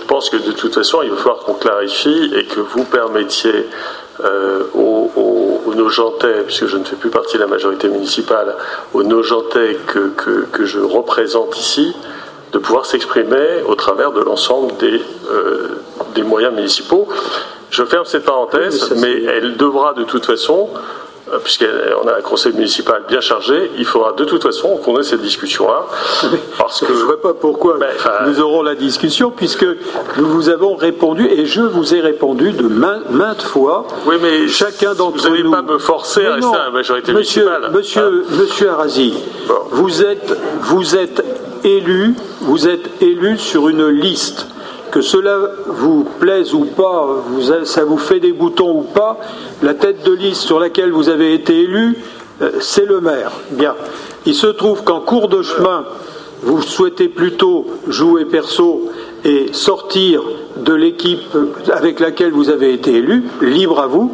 pense que de toute façon, il va falloir qu'on clarifie et que vous permettiez euh, aux, aux, Nogentais, puisque je ne fais plus partie de la majorité municipale, aux Nogentais que, que, je représente ici, de pouvoir s'exprimer au travers de l'ensemble des, euh, des moyens municipaux. Je ferme cette parenthèse, mais elle devra de toute façon euh, puisqu'on a un conseil municipal bien chargé, il faudra de toute façon qu'on ait cette discussion-là. Parce que je ne vois pas pourquoi ben, nous aurons la discussion, puisque nous vous avons répondu, et je vous ai répondu de maintes fois. Oui, mais chacun d'entre. Vous n'allez pas me forcer à rester à la majorité monsieur, municipale. Monsieur, hein monsieur Arasi, vous êtes, vous êtes élu, vous êtes élu sur une liste que cela vous plaise ou pas, ça vous fait des boutons ou pas, la tête de liste sur laquelle vous avez été élu, euh, c'est le maire. Bien. Il se trouve qu'en cours de chemin, vous souhaitez plutôt jouer perso et sortir de l'équipe avec laquelle vous avez été élu, libre à vous.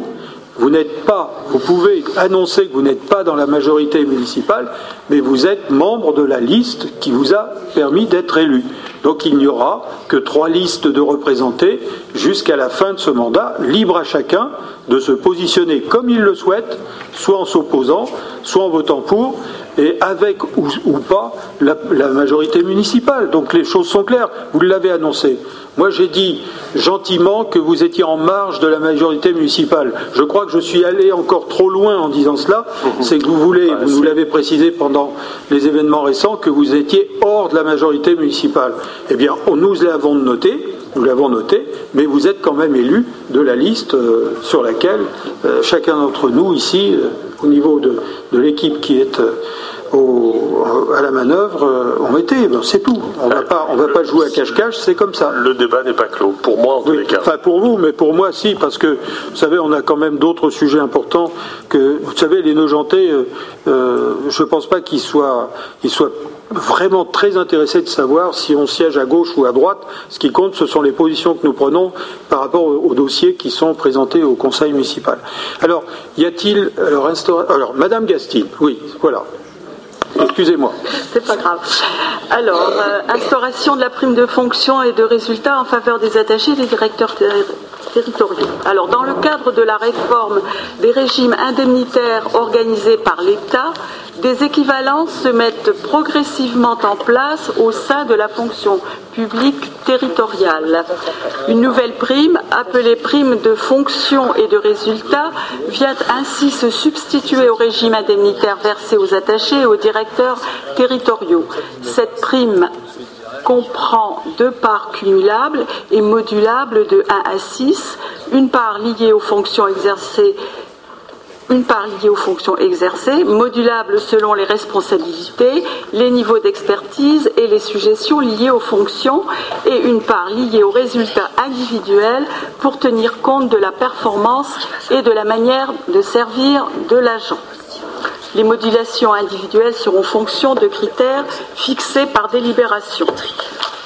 Vous n'êtes pas, vous pouvez annoncer que vous n'êtes pas dans la majorité municipale, mais vous êtes membre de la liste qui vous a permis d'être élu. Donc il n'y aura que trois listes de représentés jusqu'à la fin de ce mandat, libre à chacun de se positionner comme il le souhaite, soit en s'opposant, soit en votant pour, et avec ou, pas la, majorité municipale. Donc les choses sont claires, vous l'avez annoncé. Moi j'ai dit gentiment que vous étiez en marge de la majorité municipale. Je crois que je suis allé encore trop loin en disant cela. C'est que vous voulez, vous nous l'avez précisé pendant les événements récents, que vous étiez hors de la majorité municipale. Eh bien, nous l'avons noté, nous l'avons noté, mais vous êtes quand même élu de la liste euh, sur laquelle euh, chacun d'entre nous ici, euh, au niveau de, l'équipe qui est à la manœuvre, ont été. Ben, c'est tout. On ne va pas jouer à cache-cache, c'est comme ça. Le débat n'est pas clos, pour moi en tous les cas. Enfin, pour vous, mais pour moi, si, parce que, vous savez, on a quand même d'autres sujets importants que, vous savez, les Nogentais, je ne pense pas qu'ils soient, soient vraiment très intéressé de savoir si on siège à gauche ou à droite. Ce qui compte, ce sont les positions que nous prenons par rapport aux dossiers qui sont présentés au Conseil municipal. Alors, y a-t-il alors, alors Madame Gastine, oui, voilà. Excusez-moi. C'est pas grave. Alors, euh, instauration de la prime de fonction et de résultats en faveur des attachés des directeurs Alors, dans le cadre de la réforme des régimes indemnitaires organisés par l'État, des équivalences se mettent progressivement en place au sein de la fonction publique territoriale. Une nouvelle prime, appelée prime de fonction et de résultat, vient ainsi se substituer au régime indemnitaire versé aux attachés et aux directeurs territoriaux. Cette prime comprend deux parts cumulables et modulables de 1 à 6, une part liée aux fonctions exercées une part liée aux fonctions exercées, modulable selon les responsabilités, les niveaux d'expertise et les suggestions liées aux fonctions, et une part liée aux résultats individuels pour tenir compte de la performance et de la manière de servir de l'agent. Les modulations individuelles seront fonction de critères fixés par délibération.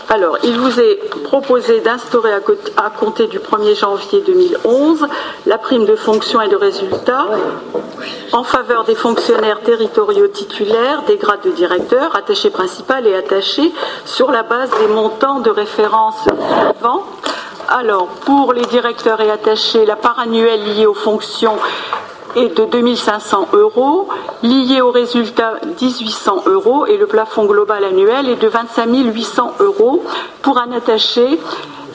Alors, il vous est proposé d'instaurer à compter du 1er janvier 2011 la prime de fonction et de résultat en faveur des fonctionnaires territoriaux titulaires des grades de directeur, attaché principal et attaché sur la base des montants de référence suivants. Alors, pour les directeurs et attachés, la part annuelle liée aux fonctions est de 2500 euros, lié au résultat 1800 euros et le plafond global annuel est de 25 800 euros. Pour un attaché,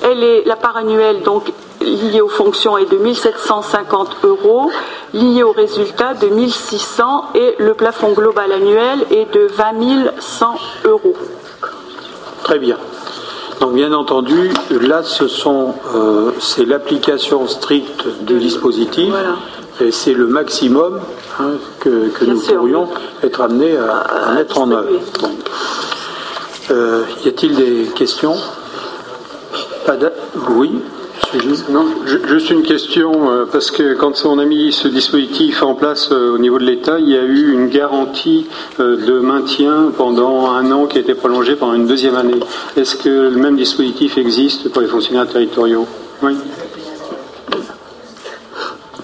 elle est, la part annuelle donc liée aux fonctions est de 1750 euros, liée au résultat de 1600 et le plafond global annuel est de 20 100 euros. Très bien. Donc bien entendu, là, ce sont, euh, c'est l'application stricte du dispositif. Et c'est le maximum hein, que, nous pourrions être amenés à, mettre en œuvre. Euh, y a-t-il des questions? Pas Oui, Non, juste une question, euh, parce que quand on a mis ce dispositif en place euh, au niveau de l'État, il y a eu une garantie de maintien pendant un an qui a été prolongée pendant une deuxième année. Est-ce que le même dispositif existe pour les fonctionnaires territoriaux? Oui.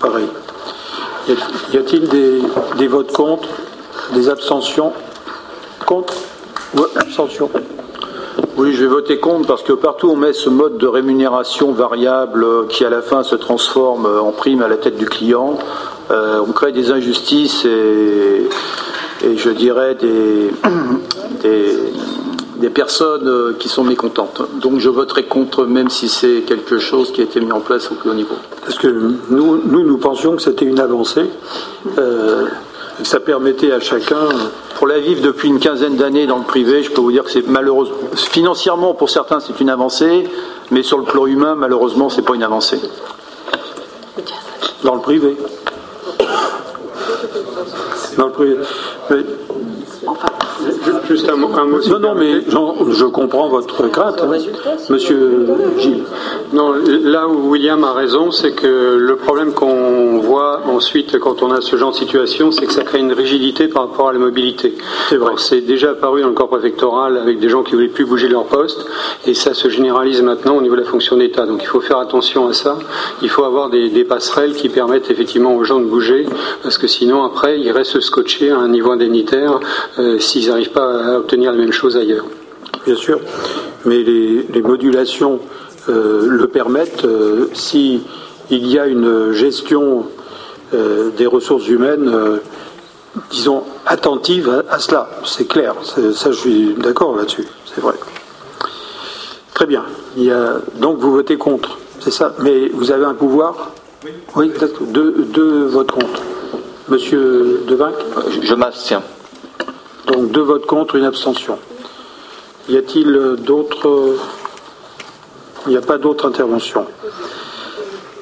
Pareil. Y a-t-il des, votes contre Des abstentions Contre abstention. Oui, je vais voter contre parce que partout on met ce mode de rémunération variable qui à la fin se transforme en prime à la tête du client. Euh, on crée des injustices et, je dirais des, des, personnes qui sont mécontentes. Donc je voterai contre même si c'est quelque chose qui a été mis en place au plus haut niveau. Parce que nous, nous, pensions que c'était une avancée. Euh, ça permettait à chacun. Pour la vivre depuis une quinzaine d'années dans le privé, je peux vous dire que c'est malheureux. Financièrement, pour certains, c'est une avancée, mais sur le plan humain, malheureusement, c'est pas une avancée. Dans le privé. Dans le privé. Juste un mot. non, non, mais je comprends votre crainte, hein. monsieur Gilles. Non, là où William a raison, c'est que le problème qu'on voit ensuite quand on a ce genre de situation, c'est que ça crée une rigidité par rapport à la mobilité. C'est vrai. C'est déjà apparu dans le corps préfectoral avec des gens qui ne voulaient plus bouger leur poste, et ça se généralise maintenant au niveau de la fonction d'État. Donc il faut faire attention à ça. Il faut avoir des, passerelles qui permettent effectivement aux gens de bouger, parce que sinon après ils restent scotchés à un niveau indemnitaire euh, s'ils n'arrivent pas à obtenir la même chose ailleurs. Bien sûr, mais les, modulations euh, le permettent euh, si il y a une gestion euh, des ressources humaines, disons, attentive à, cela. C'est clair, ça je suis d'accord là-dessus, c'est vrai. Très bien. Il y a, donc vous votez contre, c'est ça? Mais vous avez un pouvoir? Oui, oui deux, deux votes contre. Monsieur Devinck? Je m'abstiens. Donc deux votes contre, une abstention. Y a-t-il d'autres Il n'y a pas d'autres interventions?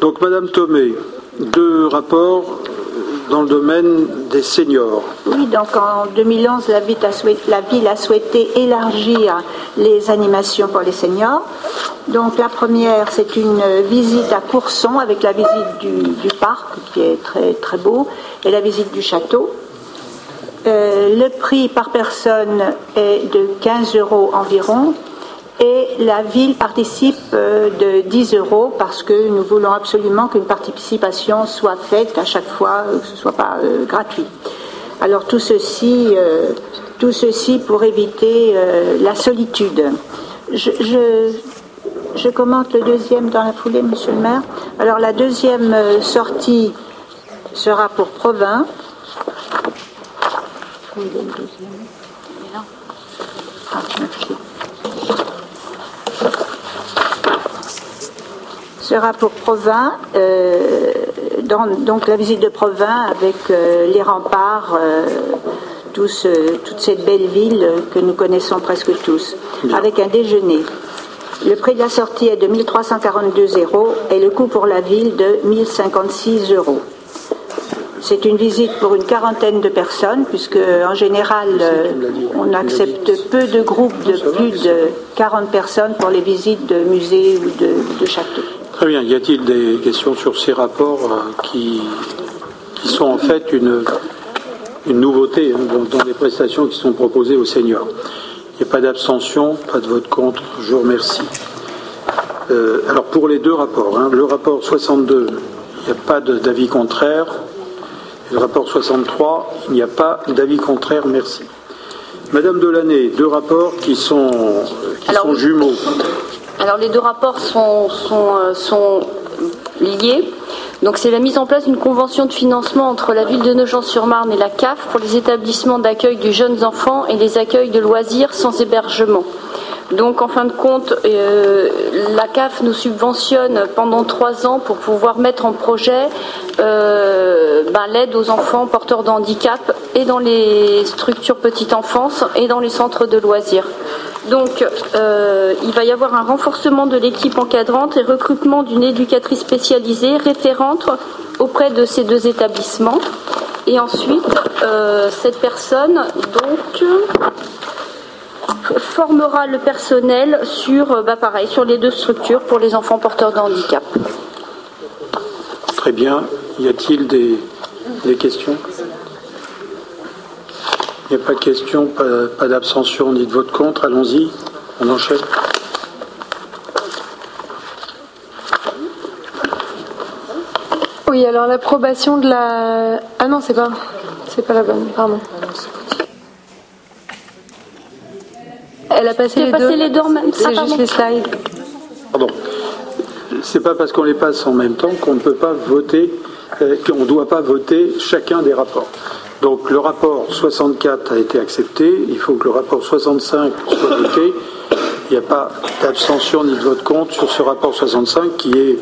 Donc Madame Thomé, deux rapports dans le domaine des seniors. Oui, donc en 2011, la ville a souhaité, la ville a souhaité élargir les animations pour les seniors. Donc la première, c'est une visite à Courson avec la visite du, du, parc qui est très, très beau et la visite du château. Euh, le prix par personne est de 15 euros environ et la ville participe euh, de 10 euros parce que nous voulons absolument qu'une participation soit faite à chaque fois, euh, que ce ne soit pas gratuit. Alors tout ceci, tout ceci pour éviter la solitude. Je, je, je, commente le deuxième dans la foulée, monsieur le maire. Alors la deuxième sortie sera pour Provins sera pour Provins, euh, donc la visite de Provins avec euh, les remparts, euh, toutes cette belle ville que nous connaissons presque tous, avec un déjeuner. Le prix de la sortie est de 1342 euros et le coût pour la ville de 1056 euros. C'est une visite pour une quarantaine de personnes, puisque en général, euh, on accepte peu de groupes de plus de 40 personnes pour les visites de musées ou de, châteaux. Très bien. Y a-t-il des questions sur ces rapports euh, qui, qui sont en fait une, une nouveauté hein, dans, les prestations qui sont proposées aux seniors? Il n'y a pas d'abstention, pas de vote contre. Je vous remercie. Euh, alors pour les deux rapports, hein, le rapport 62, il n'y a pas d'avis contraire. Le rapport 63, il n'y a pas d'avis contraire, merci. Madame Delaney, deux rapports qui sont, jumeaux. Alors les deux rapports sont, sont, euh, liés. Donc c'est la mise en place d'une convention de financement entre la ville de Nogent-sur-Marne et la CAF pour les établissements d'accueil du jeunes enfants et les accueils de loisirs sans hébergement. Donc en fin de compte, euh, la CAF nous subventionne pendant trois ans pour pouvoir mettre en projet euh, ben, l'aide aux enfants porteurs de handicap et dans les structures petite enfance et dans les centres de loisirs. Donc euh, il va y avoir un renforcement de l'équipe encadrante et recrutement d'une éducatrice spécialisée référente auprès de ces deux établissements. Et ensuite, cette personne, donc, formera le personnel sur, bah, pareil, sur les deux structures pour les enfants porteurs de handicap. Très bien. Y a-t-il des, questions? Il n'y a pas de questions, pas, pas d'abstention ni de vote contre. Allons-y. On enchaîne. Oui, alors l'approbation de la. Ah non, c'est pas. C'est pas la bonne, pardon. Elle a passé, les, passé les deux. C'est juste les slides. Pardon. C'est pas parce qu'on les passe en même temps qu'on ne peut pas voter, euh, qu'on ne doit pas voter chacun des rapports. Donc le rapport 64 a été accepté, il faut que le rapport 65 soit voté. Il n'y a pas d'abstention ni de vote contre sur ce rapport 65 qui est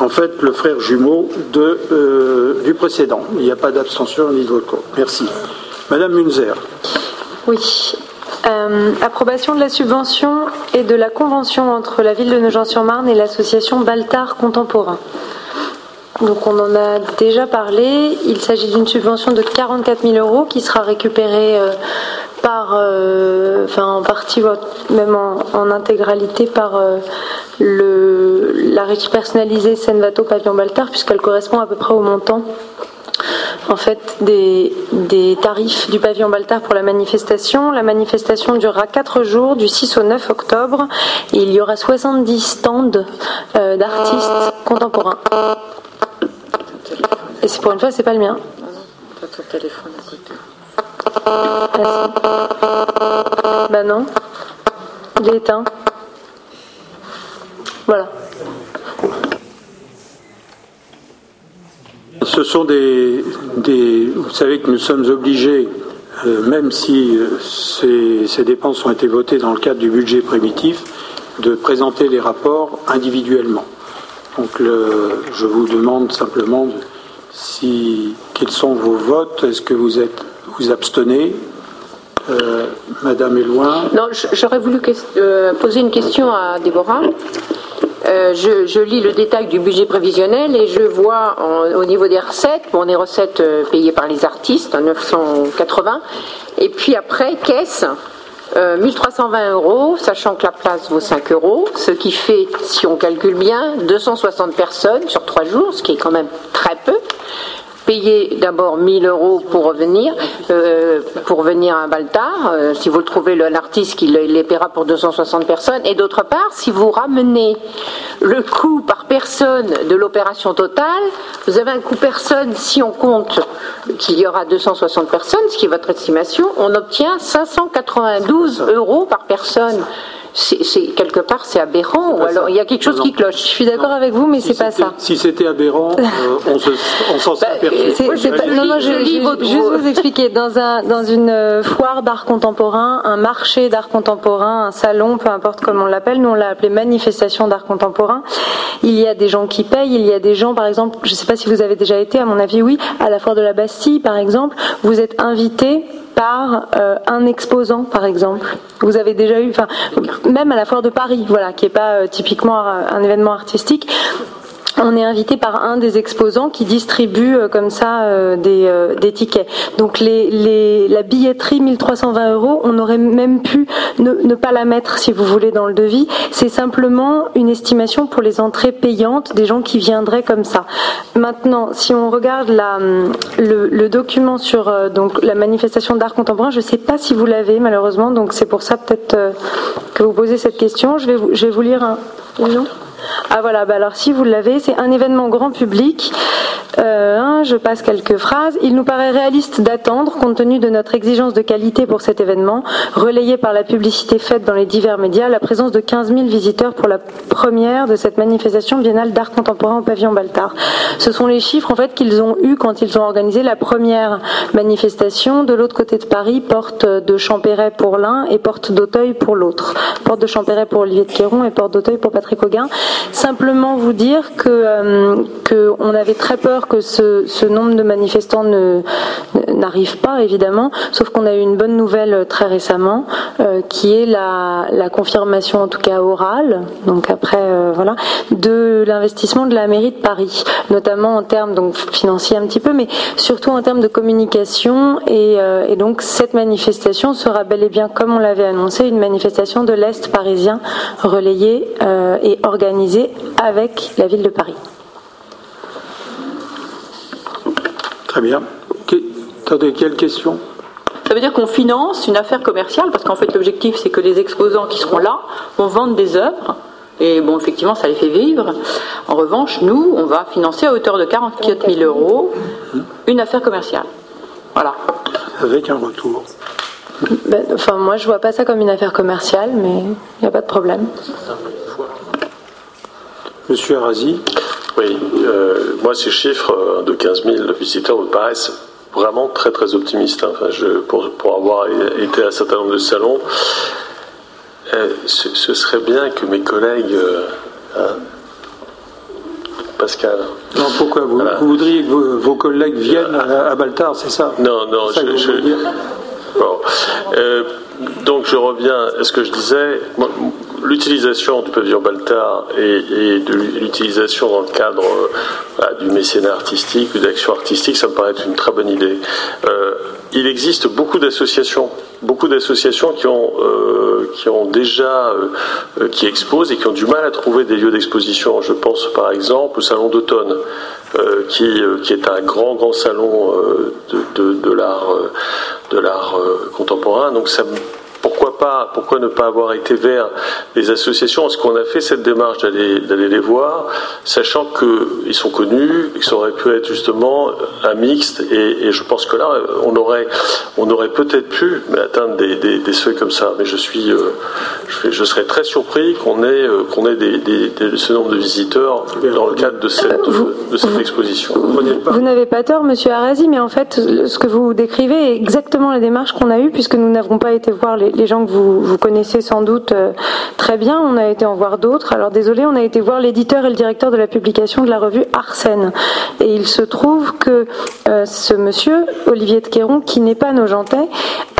en fait le frère jumeau de, euh, du précédent. Il n'y a pas d'abstention ni de vote contre. Merci. Madame Munzer. Oui. Euh, approbation de la subvention et de la convention entre la ville de Nogent-sur-Marne et l'association Baltard Contemporain. Donc on en a déjà parlé. Il s'agit d'une subvention de 44 000 euros qui sera récupérée euh, par, euh, enfin en partie, même en, intégralité par le, la régie personnalisée Senvato Pavillon Baltard puisqu'elle correspond à peu près au montant en fait des, tarifs du pavillon Baltard pour la manifestation. La manifestation durera 4 jours, du 6 au 9 octobre, il y aura 70 stands euh, d'artistes contemporains. Et c'est pour une fois, c'est pas le mien. Ah, bah non, il est éteint. Voilà. Ce sont des, Vous savez que nous sommes obligés, euh, même si euh, ces, dépenses ont été votées dans le cadre du budget primitif, de présenter les rapports individuellement. Donc je vous demande simplement si, quels sont vos votes. Est-ce que vous êtes vous abstenez? Euh, Madame Eloin Non, j'aurais voulu poser une question à Déborah. Euh, je, lis le détail du budget prévisionnel et je vois au niveau des recettes, bon, des recettes euh, payées par les artistes, 980, et puis après, caisse, 1320 euh, euros, sachant que la place vaut 5 euros, ce qui fait, si on calcule bien, 260 personnes sur 3 jours, ce qui est quand même très peu payer d'abord 1000 euros pour revenir, euh, pour venir à Baltar, euh, si vous trouvez l'artiste qui les paiera pour 260 personnes, et d'autre part, si vous ramenez le coût par personne de l'opération totale, vous avez un coût personne, si on compte qu'il y aura 260 personnes, ce qui est votre estimation, on obtient 592 euros par personne c'est quelque part c'est aberrant ou alors il y a quelque chose qui cloche. Je suis d'accord avec vous, mais c'est pas ça. Si c'était aberrant, euh, on s'en serait bah, Non, non, je, juste vous expliquer. Dans, un, dans une euh, foire d'art contemporain, un marché d'art contemporain, un salon, peu importe comment on l'appelle, nous on l'a appelé manifestation d'art contemporain. Il y a des gens qui payent, il y a des gens, par exemple, je ne sais pas si vous avez déjà été, à mon avis oui, à la foire de la Bastille, par exemple, vous êtes invité par euh, un exposant, par exemple. Vous avez déjà eu, même à la foire de Paris, voilà, qui n'est pas euh, typiquement un événement artistique, on est invité par un des exposants qui distribue euh, comme ça euh, euh, des, tickets. Donc la billetterie 1320 euros, on aurait même pu ne, pas la mettre si vous voulez dans le devis. C'est simplement une estimation pour les entrées payantes des gens qui viendraient comme ça. Maintenant, si on regarde la, le, document sur donc la manifestation d'art contemporain, je ne sais pas si vous l'avez malheureusement, donc c'est pour ça peut-être que vous posez cette question. Je vais vous, lire un. Ah voilà, bah alors si vous l'avez, c'est un événement grand public. Euh, je passe quelques phrases. Il nous paraît réaliste d'attendre, compte tenu de notre exigence de qualité pour cet événement, relayé par la publicité faite dans les divers médias, la présence de 15 000 visiteurs pour la première de cette manifestation biennale d'art contemporain au pavillon Baltard. Ce sont les chiffres en fait qu'ils ont eus quand ils ont organisé la première manifestation de l'autre côté de Paris, porte de Champéret pour l'un et porte d'Auteuil pour l'autre. Porte de Champéret pour Olivier de Quéron et porte d'Auteuil pour Patrick Auguin. Simplement vous dire que, euh, que on avait très peur que ce, nombre de manifestants ne, n'arrive pas, évidemment, sauf qu'on a eu une bonne nouvelle très récemment. qui est la, la, confirmation, en tout cas orale, donc après, voilà, de l'investissement de la mairie de Paris, notamment en termes donc financiers un petit peu, mais surtout en termes de communication. Et, et donc cette manifestation sera bel et bien, comme on l'avait annoncé, une manifestation de l'Est parisien relayée et organisée avec la ville de Paris. Très bien. Attendez, quelle question? Ça veut dire qu'on finance une affaire commerciale, parce qu'en fait l'objectif c'est que les exposants qui seront là vont vendre des œuvres, et bon effectivement ça les fait vivre. En revanche, nous, on va financer à hauteur de 44 000 euros une affaire commerciale. Voilà. Avec un retour. Ben, enfin, moi je vois pas ça comme une affaire commerciale, mais il n'y a pas de problème. Monsieur Arasi Oui, euh, moi ces chiffres euh, de 15 000 visiteurs me paraissent vraiment très très optimistes. Hein. Enfin, je, pour, pour, avoir été à un certain nombre de salons, euh, ce, ce, serait bien que mes collègues... Hein, Pascal. Non, pourquoi vous, vous, voudriez que vos, vos collègues viennent à, à Baltar, c'est ça? Non, non, je, je, Bon. Euh, donc je reviens à ce que je disais. L'utilisation du pavillon Baltar et, et de l'utilisation dans le cadre euh, du mécénat artistique ou d'action artistique, ça me paraît être une très bonne idée. Euh, il existe beaucoup d'associations, beaucoup d'associations qui ont euh, qui ont déjà qui exposent et qui ont du mal à trouver des lieux d'exposition. Je pense par exemple au salon d'automne, qui qui est un grand grand salon de, de, de l'art de l'art contemporain. Donc ça pourquoi pas, pourquoi ne pas avoir été vers les associations Est-ce qu'on a fait cette démarche d'aller, d'aller les voir, sachant qu'ils sont connus, que ça aurait pu être justement un mixte, et, et je pense que là, on aurait, on aurait peut-être pu atteindre des, des, des, seuils comme ça. Mais je suis, euh, je, je, serais très surpris qu'on ait, euh, qu'on ait des, ce nombre de visiteurs dans le cadre de cette, de cette exposition. Vous n'avez pas tort, Monsieur Arasi, mais en fait, ce que vous décrivez est exactement la démarche qu'on a eue, puisque nous n'avons pas été voir les, les gens que vous, vous connaissez sans doute euh, très bien. On a été en voir d'autres. Alors désolé, on a été voir l'éditeur et le directeur de la publication de la revue Arsène. Et il se trouve que euh, ce monsieur, Olivier de Quéron, qui n'est pas nojentais,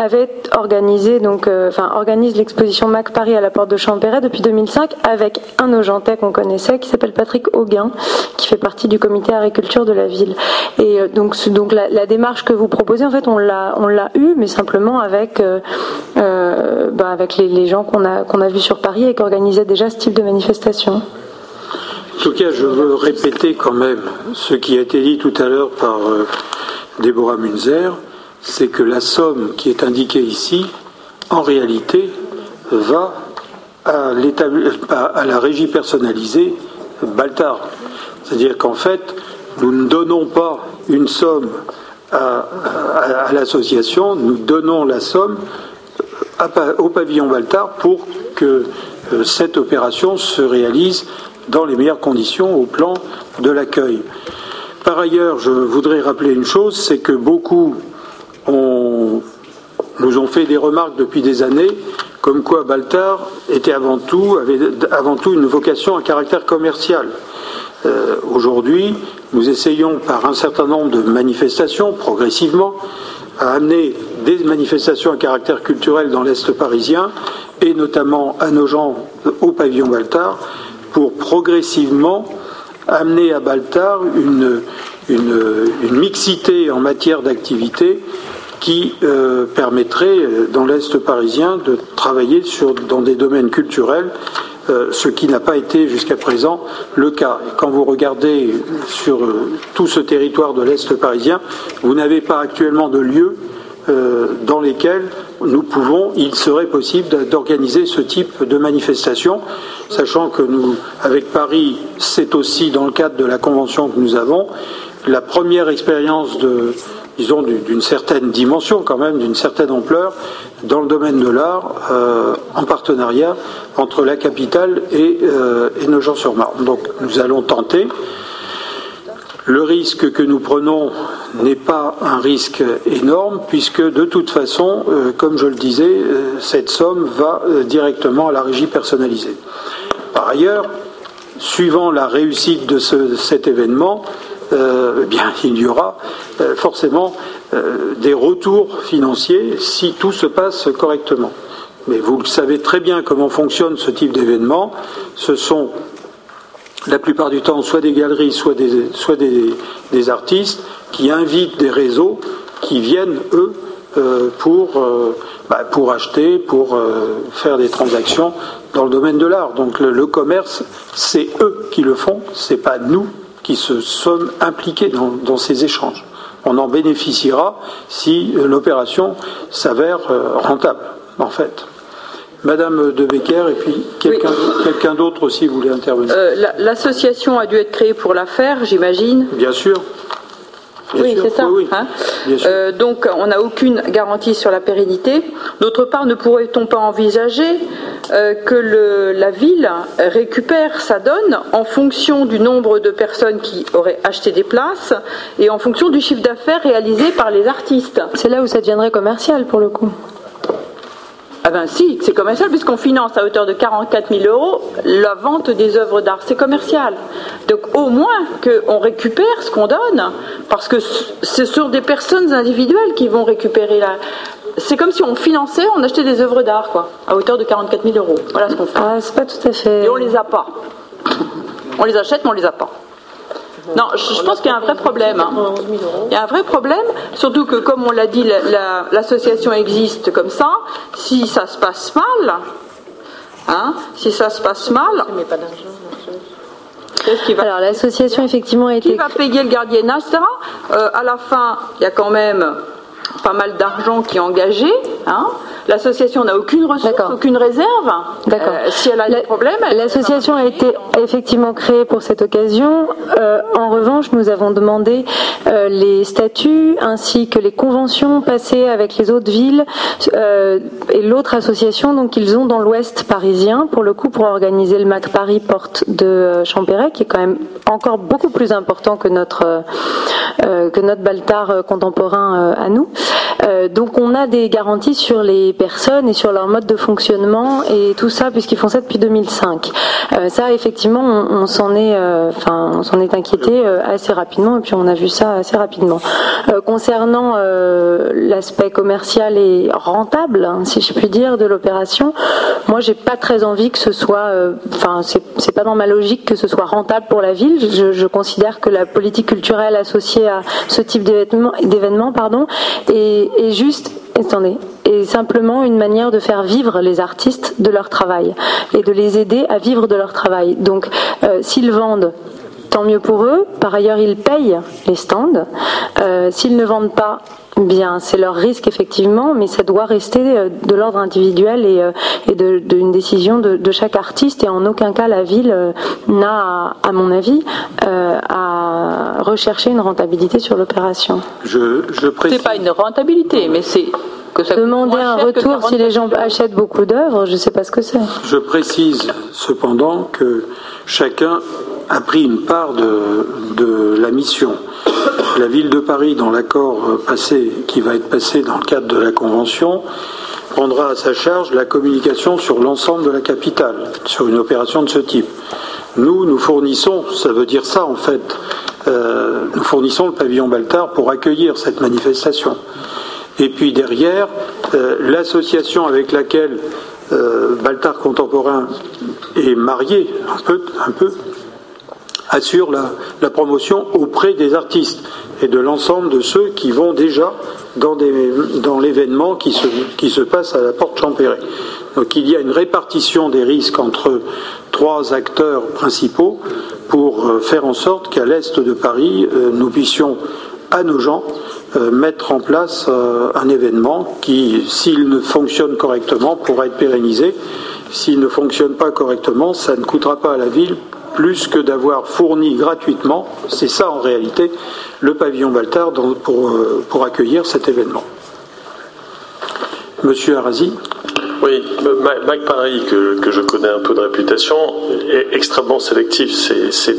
avait organisé donc, euh, enfin organise l'exposition Mac Paris à la porte de Champéret depuis 2005 avec un nojentais qu'on connaissait qui s'appelle Patrick Auguin, qui fait partie du comité agriculture de la ville. Et donc, donc la, démarche que vous proposez, en fait, on l'a on l'a eu, mais simplement avec bah, avec les, gens qu'on a vus sur Paris et qui organisaient déjà ce type de manifestation. En tout cas, je veux répéter quand même ce qui a été dit tout à l'heure par euh, Déborah Munzer, c'est que la somme qui est indiquée ici, en réalité, va à, la régie personnalisée Baltar. C'est-à-dire qu'en fait, nous ne donnons pas une somme à l'association, nous donnons la somme au pavillon Baltar pour que euh, cette opération se réalise dans les meilleures conditions au plan de l'accueil. Par ailleurs, je voudrais rappeler une chose, c'est que beaucoup nous ont fait des remarques depuis des années, comme quoi Baltar était avant tout, avait avant tout une vocation à caractère commercial. Euh, Aujourd'hui, nous essayons par un certain nombre de manifestations, progressivement, à amener des manifestations à caractère culturel dans l'Est parisien, et notamment à nos gens au pavillon Baltar, pour progressivement amener à Baltar une, mixité en matière d'activité qui euh, permettrait dans l'Est parisien de travailler dans des domaines culturels, euh, ce qui n'a pas été jusqu'à présent le cas. Quand vous regardez sur euh, tout ce territoire de l'Est parisien, vous n'avez pas actuellement de lieu dans lesquels nous pouvons, il serait possible d'organiser ce type de manifestation, sachant que nous, avec Paris, c'est aussi dans le cadre de la convention que nous avons, la première expérience de, disons, d'une certaine dimension quand même, d'une certaine ampleur, dans le domaine de l'art, euh, en partenariat entre la capitale et, euh, et Nogent-sur-Marne. Donc nous allons tenter. Le risque que nous prenons n'est pas un risque énorme puisque de toute façon, euh, comme je le disais, euh, cette somme va directement à la régie personnalisée. Par ailleurs, suivant la réussite de ce, cet événement, eh bien, il y aura forcément des retours financiers si tout se passe correctement. mais vous le savez très bien comment fonctionne ce type d'événement. Ce sont la plupart du temps soit des galeries, soit des, artistes qui invitent des réseaux qui viennent, eux, euh, pour, euh, bah, pour acheter, pour euh, faire des transactions dans le domaine de l'art. Donc le, commerce, c'est eux qui le font, c'est pas nous qui sommes impliqués dans, ces échanges. On en bénéficiera si l'opération s'avère rentable, en fait. Madame De Becker, et puis quelqu'un d'autre aussi voulait intervenir. L'association a dû être créée pour l'affaire, j'imagine. Bien sûr oui, c'est ça. Hein. Euh, donc, on n'a aucune garantie sur la pérennité. D'autre part, ne pourrait-on pas envisager euh, que la ville récupère sa donne en fonction du nombre de personnes qui auraient acheté des places et en fonction du chiffre d'affaires réalisé par les artistes? C'est là où ça deviendrait commercial pour le coup. Ah ben si, c'est commercial puisqu'on finance à hauteur de 44 000 euros la vente des œuvres d'art. C'est commercial. Donc au moins qu'on récupère ce qu'on donne, parce que c'est sur des personnes individuelles qui vont récupérer la... C'est comme si on finançait, on achetait des œuvres d'art, quoi, à hauteur de 44 000 euros. Voilà ce qu'on fait. Ah, c'est pas tout à fait. Et on les a pas. On les achète, mais on les a pas. Non, je, pense qu'il y a un vrai problème. Hein. Il y a un vrai problème, surtout que, comme on l'a dit, l'association existe comme ça. Si ça se passe mal, hein, si ça se passe mal. Qui va, Alors l'association effectivement a été. Qui va payer le gardiennage, etc. Euh, à la fin, il y a quand même pas mal d'argent qui est engagé. Hein. L'association n'a aucune ressource, aucune réserve. D'accord. Euh, si elle a des problèmes. L'association a été effectivement créée pour cette occasion. Euh, en revanche, nous avons demandé euh, les statuts ainsi que les conventions passées avec les autres villes et l'autre association donc qu'ils ont dans l'Ouest parisien pour le coup pour organiser le Mac Paris Porte de Champéret qui est quand même encore beaucoup plus important que notre que notre Baltard contemporain à nous. Donc on a des garanties sur les personnes et sur leur mode de fonctionnement et tout ça puisqu'ils font ça depuis 2005. Euh, ça effectivement on, s'en est euh, on s'en est inquiété euh, assez rapidement et puis on a vu ça assez rapidement. concernant l'aspect commercial et rentable hein, si je puis dire de l'opération, moi j'ai pas très envie que ce soit enfin c'est pas dans ma logique que ce soit rentable pour la ville. Je, je considère que la politique culturelle associée à ce type d'événement pardon est juste attendez, est simplement une manière de faire vivre les artistes de leur travail et de les aider à vivre de leur travail. Donc, euh, s'ils vendent, tant mieux pour eux. Par ailleurs, ils payent les stands. Euh, s'ils ne vendent pas, bien, c'est leur risque effectivement, mais ça doit rester euh, de l'ordre individuel et, d'une décision de, chaque artiste. Et en aucun cas, la ville n'a, à mon avis, à rechercher une rentabilité sur l'opération. Je, je C'est pas une rentabilité, mais c'est Demander un retour si les gens achètent beaucoup d'œuvres, je ne sais pas ce que c'est. Je précise cependant que chacun a pris une part de, la mission. La ville de Paris, dans l'accord passé, qui va être passé dans le cadre de la Convention, prendra à sa charge la communication sur l'ensemble de la capitale, sur une opération de ce type. Nous, nous fournissons, ça veut dire ça en fait, euh, nous fournissons le pavillon Baltard pour accueillir cette manifestation. Et puis derrière, euh, l'association avec laquelle euh, Baltard Contemporain est marié, un peu, un peu assure la, promotion auprès des artistes et de l'ensemble de ceux qui vont déjà dans, l'événement qui se, qui se passe à la porte Champéret. Donc il y a une répartition des risques entre trois acteurs principaux pour euh, faire en sorte qu'à l'est de Paris, nous puissions à nos gens euh, mettre en place euh, un événement qui, s'il ne fonctionne correctement, pourra être pérennisé. S'il ne fonctionne pas correctement, ça ne coûtera pas à la ville plus que d'avoir fourni gratuitement, c'est ça en réalité, le pavillon Baltard pour, euh, pour accueillir cet événement. Monsieur Arasi oui, Mac Paris, que, que, je connais un peu de réputation, est extrêmement sélectif. C'est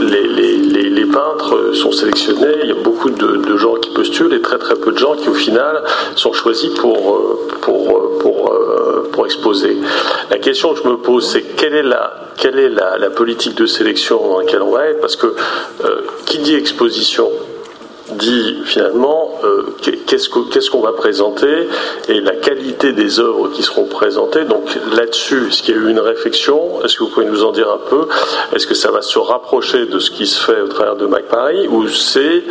les, les, les, peintres sont sélectionnés, il y a beaucoup de, gens qui postulent et très très peu de gens qui au final sont choisis pour, pour, pour, pour exposer. La question que je me pose, c'est quelle est la, quelle est la, la, politique de sélection dans laquelle on va être? Parce que euh, qui dit exposition dit finalement qu'est-ce qu'on va présenter et la qualité des œuvres qui seront présentées. Donc là-dessus, est-ce qu'il y a eu une réflexion? Est-ce que vous pouvez nous en dire un peu? Est-ce que ça va se rapprocher de ce qui se fait au travers de Mac Paris ou c'est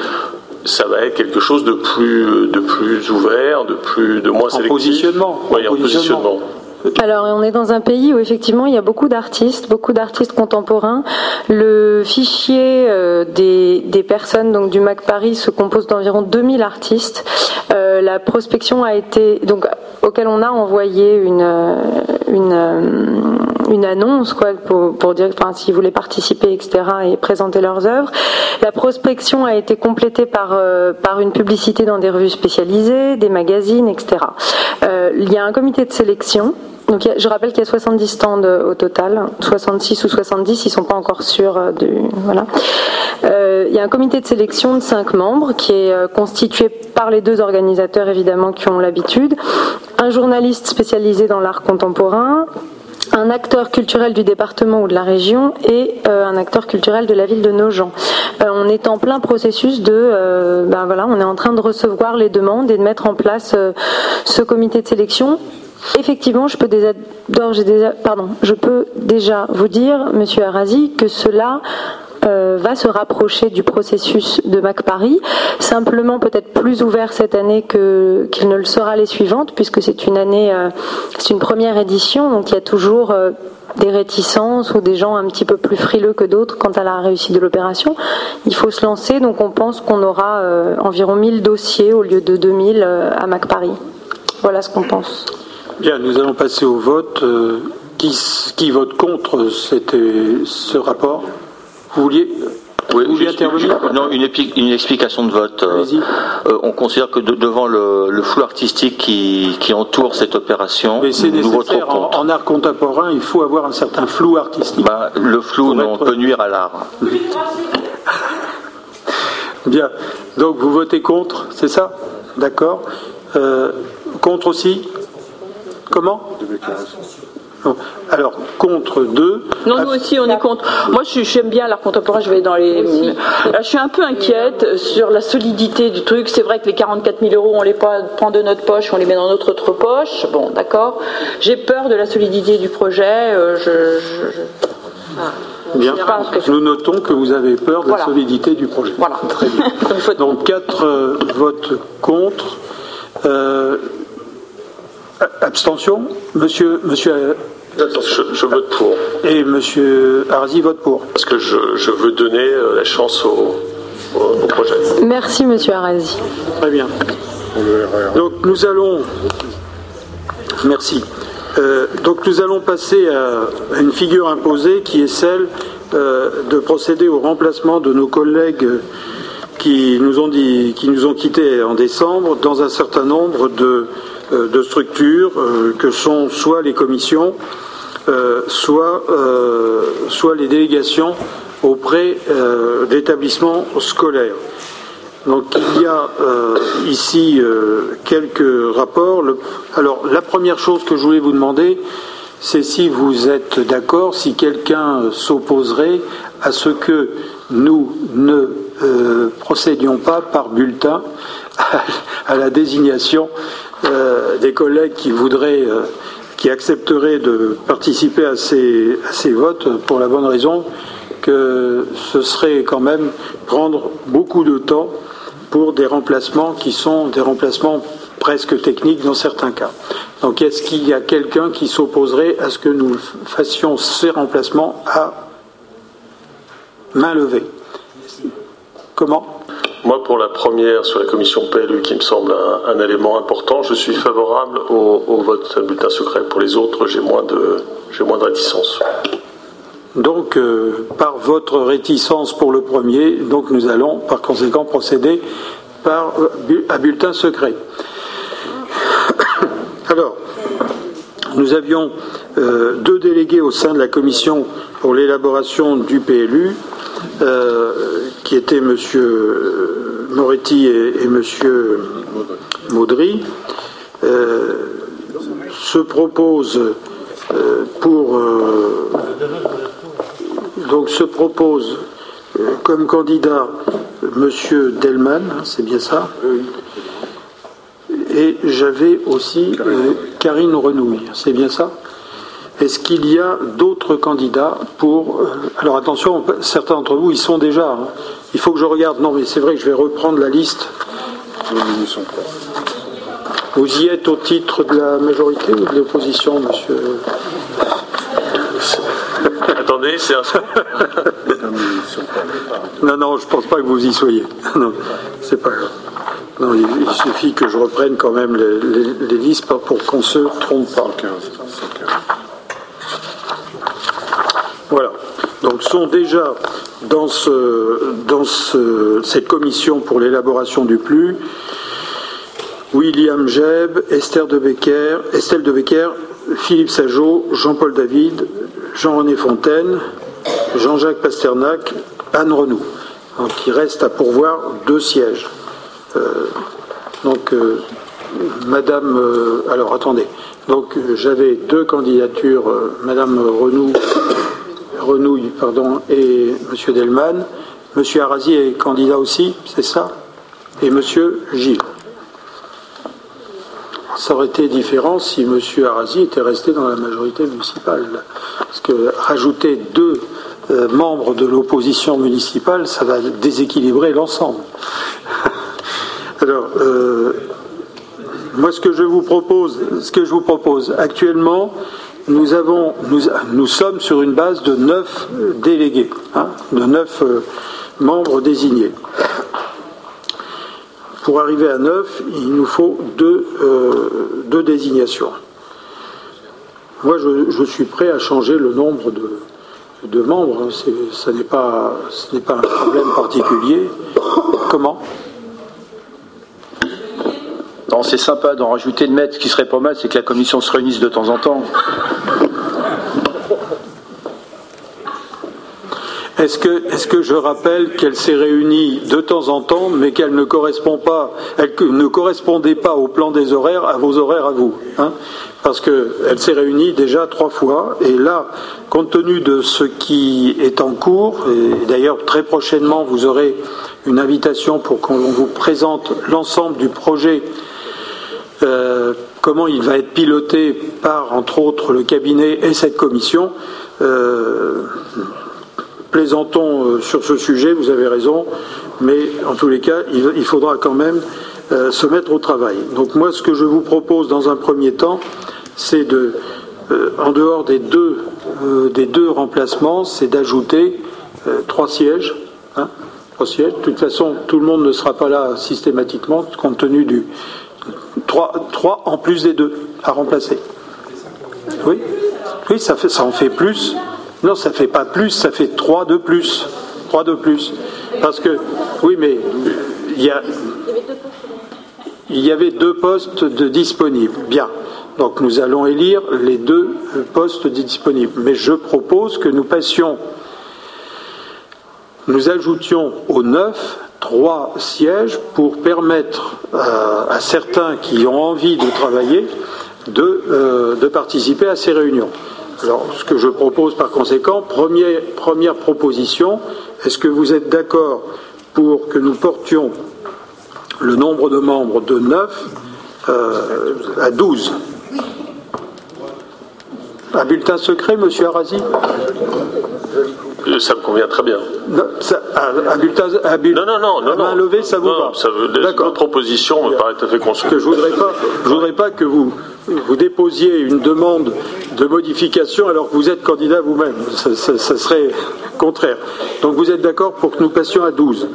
ça va être quelque chose de plus, de plus ouvert, de plus, de moins sélectif? Positionnement. Oui, en positionnement. Alors, on est dans un pays où effectivement il y a beaucoup d'artistes, beaucoup d'artistes contemporains. Le fichier euh, des, des, personnes donc du Mac Paris se compose d'environ 2000 artistes. Euh, la prospection a été donc auquel on a envoyé une une, euh, une annonce quoi pour, dire enfin s'ils voulaient participer etc et présenter leurs œuvres. La prospection a été complétée par par une publicité dans des revues spécialisées, des magazines etc. Il y a un comité de sélection donc je rappelle qu'il y a 70 stands au total, 66 ou 70, ils sont pas encore sûrs de voilà. Euh, il y a un comité de sélection de 5 membres qui est constitué par les deux organisateurs évidemment qui ont l'habitude, un journaliste spécialisé dans l'art contemporain, un acteur culturel du département ou de la région et euh, un acteur culturel de la ville de Nogent. Euh, on est en plein processus de, euh, ben voilà, on est en train de recevoir les demandes et de mettre en place ce comité de sélection Effectivement, je peux déjà, vous dire, Monsieur Arasi, que cela euh, va se rapprocher du processus de Mac Paris, simplement peut-être plus ouvert cette année qu'il ne le sera les suivantes, puisque c'est une année, euh, c'est une première édition, donc il y a toujours euh, des réticences ou des gens un petit peu plus frileux que d'autres quant à la réussite de l'opération. Il faut se lancer, donc on pense qu'on aura environ 1000 dossiers au lieu de 2000 à Mac Paris. Voilà ce qu'on pense. Bien, nous allons passer au vote. Qui, qui vote contre ce rapport? Vous vouliez oui, intervenir? Non, une, une, explication de vote. Euh, euh, on considère que devant le, flou artistique qui, entoure cette opération, Mais c'est nécessaire. En, en, art contemporain, il faut avoir un certain flou artistique. Bah, le flou non, peut nuire à l'art. Bien. Donc vous votez contre, c'est ça? D'accord. Euh, contre aussi? Comment alors, contre deux. Non, nous aussi, on est contre. Moi, j'aime bien l'art contemporain, je vais dans les. je suis un peu inquiète sur la solidité du truc. C'est vrai que les 44 000 euros, on les prend de notre poche, on les met dans notre autre poche. Bon, d'accord. J'ai peur de la solidité du projet. Euh, bien. Nous notons que vous avez peur de la solidité du projet. Voilà. Très bien. Donc, quatre euh, votes contre. Euh, Abstention Monsieur, monsieur je, vote pour. Et Monsieur Arzi vote pour. Parce que je, veux donner euh, la chance au, projet. Merci Monsieur Arzi. Très bien. Donc nous allons. Merci. Euh, donc nous allons passer à, une figure imposée qui est celle euh, de procéder au remplacement de nos collègues qui nous ont dit, qui nous ont quittés en décembre dans un certain nombre de euh, de structures euh, que sont soit les commissions, euh, soit, soit les délégations auprès d'établissements scolaires. Donc il y a ici quelques rapports. alors la première chose que je voulais vous demander, c'est si vous êtes d'accord, si quelqu'un s'opposerait à ce que nous ne procédions pas par bulletin à la désignation euh, des collègues qui voudraient, euh, qui accepteraient de participer à ces, à ces votes pour la bonne raison que ce serait quand même prendre beaucoup de temps pour des remplacements qui sont des remplacements presque techniques dans certains cas. Donc est-ce qu'il y a quelqu'un qui s'opposerait à ce que nous fassions ces remplacements à main levée? Comment? Moi, pour la première sur la commission PLU, qui me semble un, élément important, je suis favorable au, vote bulletin secret. Pour les autres, j'ai moins de, j'ai moins de réticence. Donc, euh, par votre réticence pour le premier, donc nous allons par conséquent procéder par, euh, à bulletin secret. Alors, nous avions euh, deux délégués au sein de la commission pour l'élaboration du PLU. Euh, qui étaient M. Moretti et, M. Maudry, euh, se propose euh, pour donc se propose comme candidat M. Delman, hein, c'est bien ça, et j'avais aussi Karine Renouille. C'est bien ça Est-ce qu'il y a d'autres candidats pour... alors attention, certains d'entre vous, ils sont déjà. Hein. Il faut que je regarde. Non, mais c'est vrai que je vais reprendre la liste. Vous y êtes au titre de la majorité ou de l'opposition, monsieur? Attendez, c'est un. non, non, je ne pense pas que vous y soyez. Non, c'est pas grave. Non, il, suffit que je reprenne quand même les, listes pour qu'on se trompe pas. Voilà. Donc sont déjà dans, ce, dans ce, cette commission pour l'élaboration du PLU William Jeb, Esther de Becker, Estelle de Becker, Philippe Sajot, Jean-Paul David, Jean-René Fontaine, Jean-Jacques Pasternak, Anne Renou. Donc il reste à pourvoir deux sièges. Euh, donc euh, Madame, euh, alors attendez, donc j'avais deux candidatures, Madame Renou, Renouille pardon, et Monsieur Delman. Monsieur Arasi est candidat aussi, c'est ça? Et Monsieur Gilles? Ça aurait été différent si M. Arasi était resté dans la majorité municipale. Parce que rajouter deux euh, membres de l'opposition municipale, ça va déséquilibrer l'ensemble. Alors, euh, moi, ce que je vous propose, ce que je vous propose actuellement, nous avons, nous, sommes sur une base de neuf délégués, hein, de neuf euh, membres désignés. Pour arriver à 9, il nous faut deux, euh, désignations. Moi, je, suis prêt à changer le nombre de, membres. Hein. Ce n'est pas, pas un problème particulier. Comment? Non, c'est sympa d'en rajouter de mettre. Ce qui serait pas mal, c'est que la commission se réunisse de temps en temps. Est-ce que, je rappelle qu'elle s'est réunie de temps en temps, mais qu'elle ne correspond pas, elle ne correspondait pas au plan des horaires, à vos horaires à vous, hein? Parce qu'elle s'est réunie déjà trois fois, et là, compte tenu de ce qui est en cours, et d'ailleurs très prochainement vous aurez une invitation pour qu'on vous présente l'ensemble du projet. Euh, comment il va être piloté par, entre autres, le cabinet et cette commission. Euh, plaisantons euh, sur ce sujet, vous avez raison, mais en tous les cas, il faudra quand même se mettre au travail. Donc moi, ce que je vous propose dans un premier temps, c'est de, en dehors des deux, des deux remplacements, c'est d'ajouter trois sièges. Hein, trois sièges. De toute façon, tout le monde ne sera pas là systématiquement, compte tenu du trois, trois en plus des deux à remplacer. Oui, oui, ça, fait, ça en fait plus. Non, ça fait pas plus, ça fait 3 de plus. 3 de plus. Parce que, oui, mais il y, a, il y avait deux postes de disponibles. Bien. Donc nous allons élire les deux postes disponibles. Mais je propose que nous passions, nous ajoutions aux neuf trois sièges pour permettre euh, à, certains qui ont envie de travailler de, euh, de participer à ces réunions. Alors, ce que je propose par conséquent, première, proposition, est-ce que vous êtes d'accord pour que nous portions le nombre de membres de 9 euh, à 12 Un bulletin secret, monsieur Arasi? Ça me convient très bien. Non, bulletin, un bulletin, non, non, non, main levée, ça vous va D'accord. proposition me paraît tout à fait construite. je voudrais pas, je voudrais pas que vous vous déposiez une demande de modification alors que vous êtes candidat vous-même. Ça, serait contraire. Donc vous êtes d'accord pour que nous passions à 12.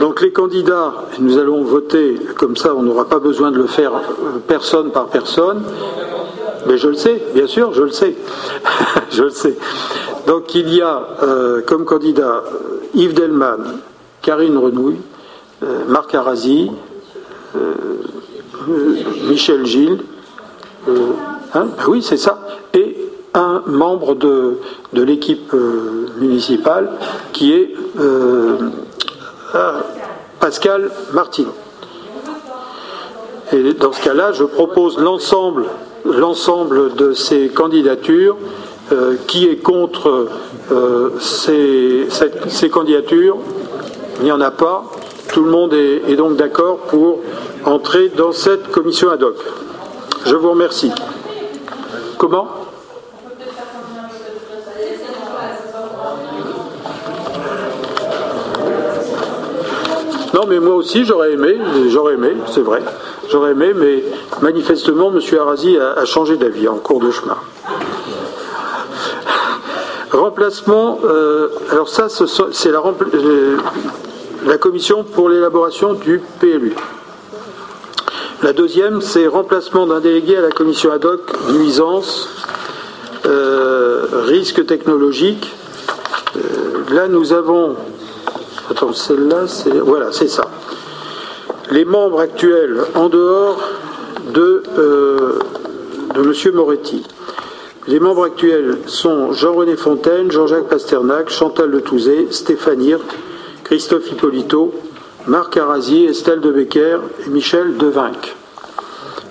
Donc les candidats, nous allons voter comme ça, on n'aura pas besoin de le faire euh, personne par personne. Mais je le sais, bien sûr, je le sais. je le sais. Donc il y a euh, comme candidat euh, Yves Delman, Karine Renouille, Marc Arasi, Michel Gilles, Hein ben oui, c'est ça. Et un membre de, l'équipe municipale qui est euh, Pascal Martin. Et dans ce cas-là, je propose l'ensemble, de ces candidatures. Euh, qui est contre ces, ces, candidatures Il n'y en a pas. Tout le monde est donc d'accord pour entrer dans cette commission ad hoc. Je vous remercie. Comment? Non, mais moi aussi, j'aurais aimé, j'aurais aimé, c'est vrai, j'aurais aimé, mais manifestement, M. Arasi a, changé d'avis en cours de chemin. Remplacement, euh, alors ça, c'est la, euh, la commission pour l'élaboration du PLU. La deuxième, c'est remplacement d'un délégué à la commission ad hoc nuisance, euh, risque technologique. Là, nous avons. Attends, celle-là, c'est. Voilà, c'est ça. Les membres actuels en dehors de, euh, M. Moretti. Les membres actuels sont Jean-René Fontaine, Jean-Jacques Pasternak, Chantal Letouzé, Stéphane Hir, Christophe Hippolito, Marc Arasi, Estelle de Becker et Michel Devinck.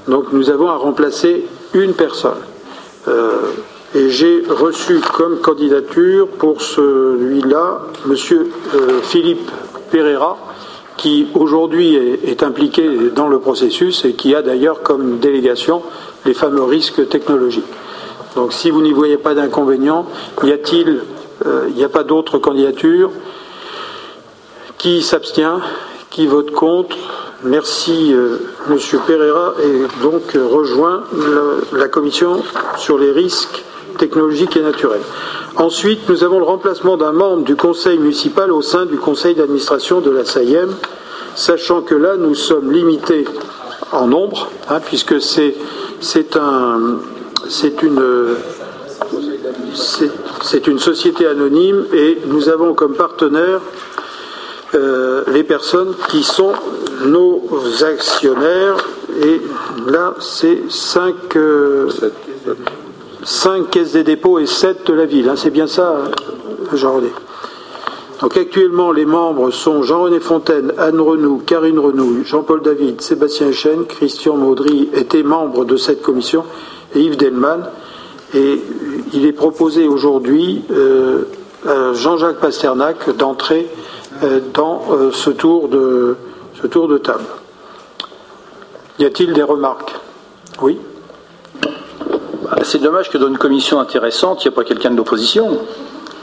Donc nous avons à remplacer une personne. Euh, et j'ai reçu comme candidature pour celui-là M. Philippe Pereira, qui aujourd'hui est, impliqué dans le processus et qui a d'ailleurs comme délégation les fameux risques technologiques. Donc si vous n'y voyez pas d'inconvénient, a-t-il, euh, il n'y a pas d'autres candidatures Qui s'abstient Qui vote contre? Merci, euh, Monsieur Pereira, et donc euh, rejoint la commission sur les risques technologiques et naturels. Ensuite, nous avons le remplacement d'un membre du conseil municipal au sein du conseil d'administration de la SAIEM, sachant que là, nous sommes limités en nombre, hein, puisque c'est c'est un c'est une société anonyme et nous avons comme partenaires euh, les personnes qui sont nos actionnaires et là c'est 5 cinq caisses des dépôts et 7 de la ville. hein. c'est bien ça, Jean-René donc actuellement, les membres sont Jean-René Fontaine, Anne Renou, Karine Renou, Jean-Paul David, Sébastien Chen, Christian Maudry étaient membres de cette commission et Yves Delman. Et il est proposé aujourd'hui euh, à Jean-Jacques Pasternak d'entrer euh, dans euh, ce, tour de, ce tour de table. Y a-t-il des remarques? Oui? Bah, C'est dommage que dans une commission intéressante, il n'y a pas quelqu'un de l'opposition.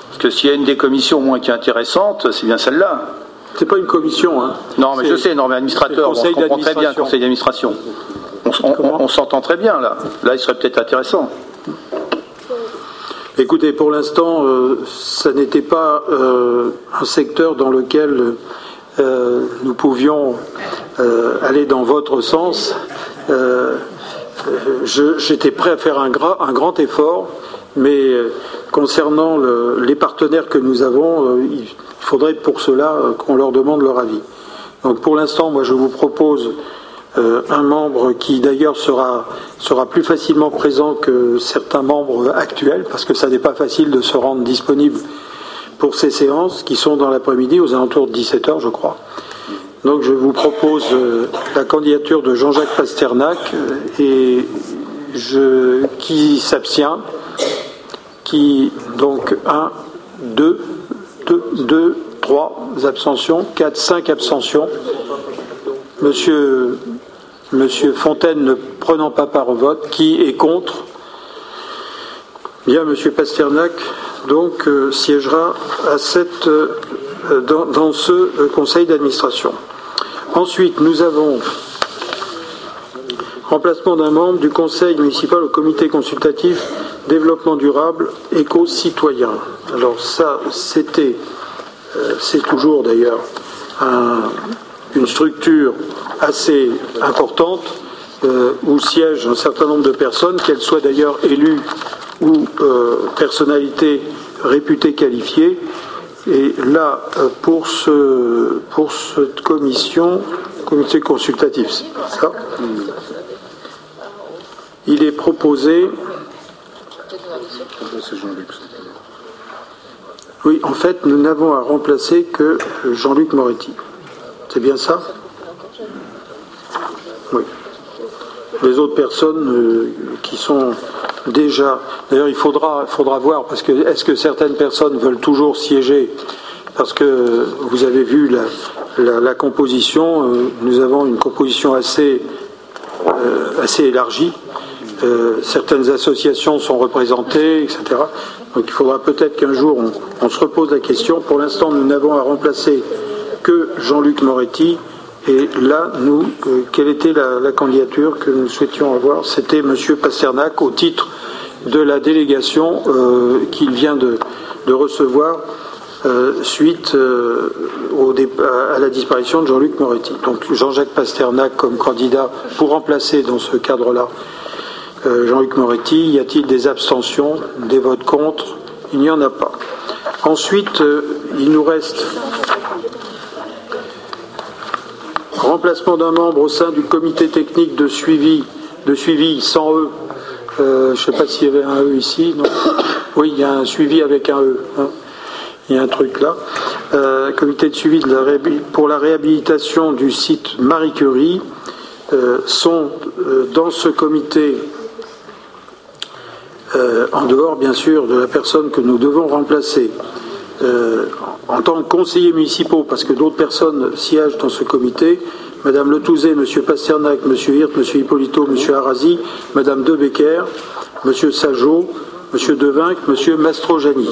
Parce que s'il y a une des commissions au moins qui est intéressante, c'est bien celle-là. C'est pas une commission, hein. Non, mais je sais, non, mais administrateur, on comprend très bien, conseil d'administration. On, on- on s'entend très bien, là. Là, il serait peut-être intéressant. Écoutez, pour l'instant, euh, ça n'était pas euh, un secteur dans lequel euh, nous pouvions aller dans votre sens. J'étais prêt à faire un, gra- un grand effort, mais euh, concernant le- les partenaires que nous avons, euh, il faudrait pour cela euh, qu'on leur demande leur avis. Donc pour l'instant, moi je vous propose un membre qui d'ailleurs sera, sera plus facilement présent que certains membres actuels, parce que ça n'est pas facile de se rendre disponible pour ces séances qui sont dans l'après-midi aux alentours de 17h, je crois. Donc je vous propose euh, la candidature de Jean-Jacques Pasternak euh, et qui s'abstient, qui donc 1, 2, 2, 2, 3 abstentions, 4, 5 abstentions. Monsieur, Fontaine ne prenant pas part au vote, qui est contre? Bien, Monsieur Pasternak donc euh, siégera à cette, euh, dans, ce conseil d'administration. Ensuite, nous avons remplacement d'un membre du conseil municipal au comité consultatif développement durable éco-citoyen. Alors ça, c'était, euh, c'est toujours d'ailleurs un- une structure assez importante euh, où siègent un certain nombre de personnes, qu'elles soient d'ailleurs élues ou euh, personnalités réputées qualifiées. Et là, euh, pour, ce, pour cette commission, comité consultatif, ça Il est proposé. Oui, en fait, nous n'avons à remplacer que Jean-Luc Moretti. C'est bien ça Oui. Les autres personnes euh, qui sont déjà. D'ailleurs, il faudra, faudra voir, parce que est-ce que certaines personnes veulent toujours siéger? Parce que vous avez vu la, composition, euh, nous avons une composition assez, euh, élargie. Euh, certaines associations sont représentées, etc. Donc il faudra peut-être qu'un jour on, se repose la question. Pour l'instant, nous n'avons à remplacer que Jean-Luc Moretti. Et là, nous, quelle était la, candidature que nous souhaitions avoir? C'était M. Pasternak au titre de la délégation qu'il vient de recevoir euh, suite euh, au à la disparition de Jean-Luc Moretti. Donc Jean-Jacques Pasternak comme candidat pour remplacer dans ce cadre-là euh, Jean-Luc Moretti. Y a-t-il des abstentions, des votes contre? Il n'y en a pas. Ensuite, il nous reste remplacement d'un membre au sein du comité technique de suivi, de suivi sans E. je ne sais pas s'il y avait un E ici. Non. Oui, il y a un suivi avec un E. Hein il y a un truc là. Euh, comité de suivi pour la réhabilitation du site Marie Curie euh, sont euh, dans ce comité, en dehors bien sûr de la personne que nous devons remplacer, en tant que conseillers municipaux, parce que d'autres personnes siègent dans ce comité, Madame Letouzé, Monsieur Pasternak, Monsieur Hirt, Monsieur Hippolito, Monsieur Arasi, Madame Debecker, Monsieur Sajot, Monsieur Devinck, Monsieur Mastrojani.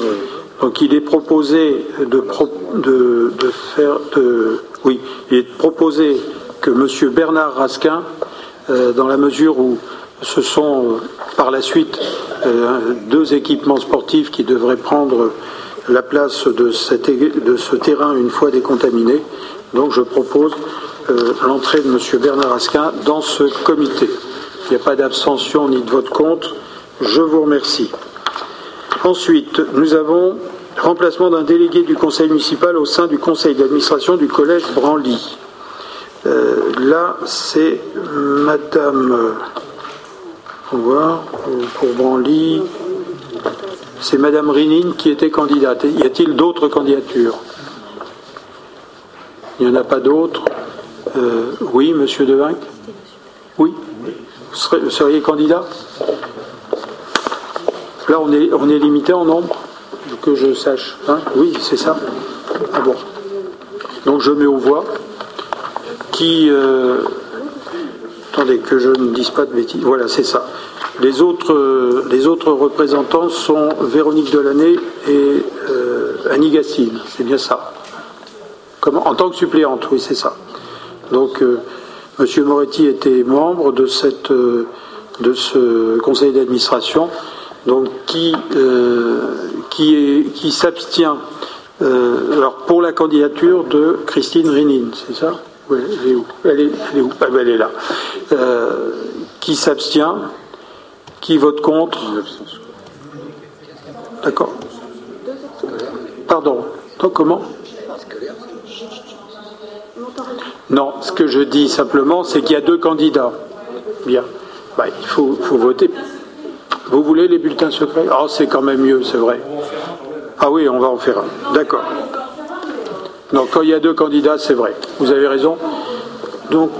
Donc il est proposé de, faire oui, il est proposé que M. Bernard Rasquin, euh, dans la mesure où ce sont euh, par la suite euh, deux équipements sportifs qui devraient prendre la place de, ce terrain une fois décontaminé, donc je propose l'entrée de M. Bernard Rasquin dans ce comité. Il n'y a pas d'abstention ni de vote contre. Je vous remercie. Ensuite, nous avons remplacement d'un délégué du conseil municipal au sein du conseil d'administration du collège Branly. Euh, là, c'est Madame. Euh, on pour Branly. C'est Madame Rinine qui était candidate. Y a-t-il d'autres candidatures? Il n'y en a pas d'autres. Euh, oui, Monsieur Devinck Oui Vous seriez candidat? Là, on est, limité en nombre que je sache. Hein? Oui, c'est ça. Ah bon. Donc je mets aux voix. Qui. Euh, attendez, que je ne dise pas de bêtises. Voilà, c'est ça. Les autres, les autres représentants sont Véronique Delaney et euh, Annie Gastine. C'est bien ça. En tant que suppléante, oui, c'est ça. Donc, euh, M. Moretti était membre de, cette, de ce conseil d'administration donc qui, euh, qui, qui s'abstient euh, alors pour la candidature de Christine Rénine, c'est ça? Elle est où elle est, où ah, ben, elle est là. Euh, qui s'abstient Qui vote contre D'accord. Pardon. Donc comment Non, ce que je dis simplement, c'est qu'il y a deux candidats. Bien. Bah, il faut, faut voter. Vous voulez les bulletins secrets? Oh, c'est quand même mieux, c'est vrai. Ah oui, on va en faire un. D'accord. Donc, quand il y a deux candidats, c'est vrai. Vous avez raison. Donc,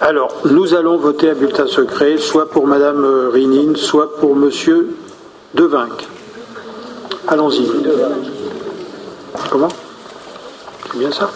alors, nous allons voter à bulletin secret, soit pour Madame euh, Rinine, soit pour Monsieur Devinck. Allons-y. Comment? C'est bien ça?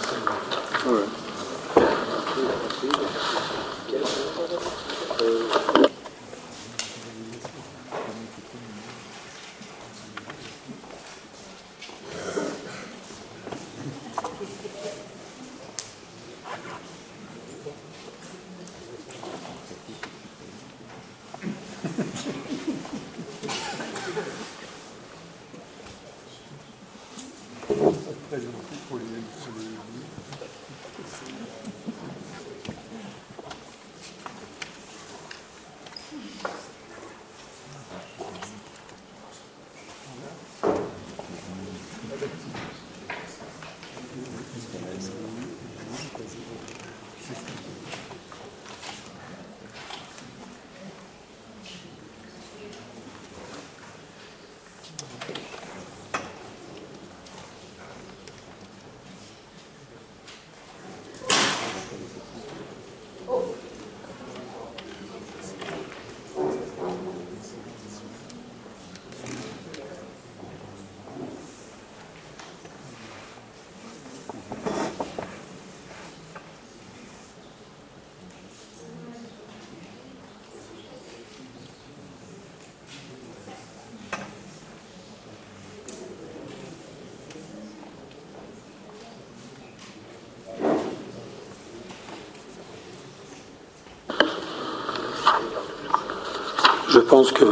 Pense que,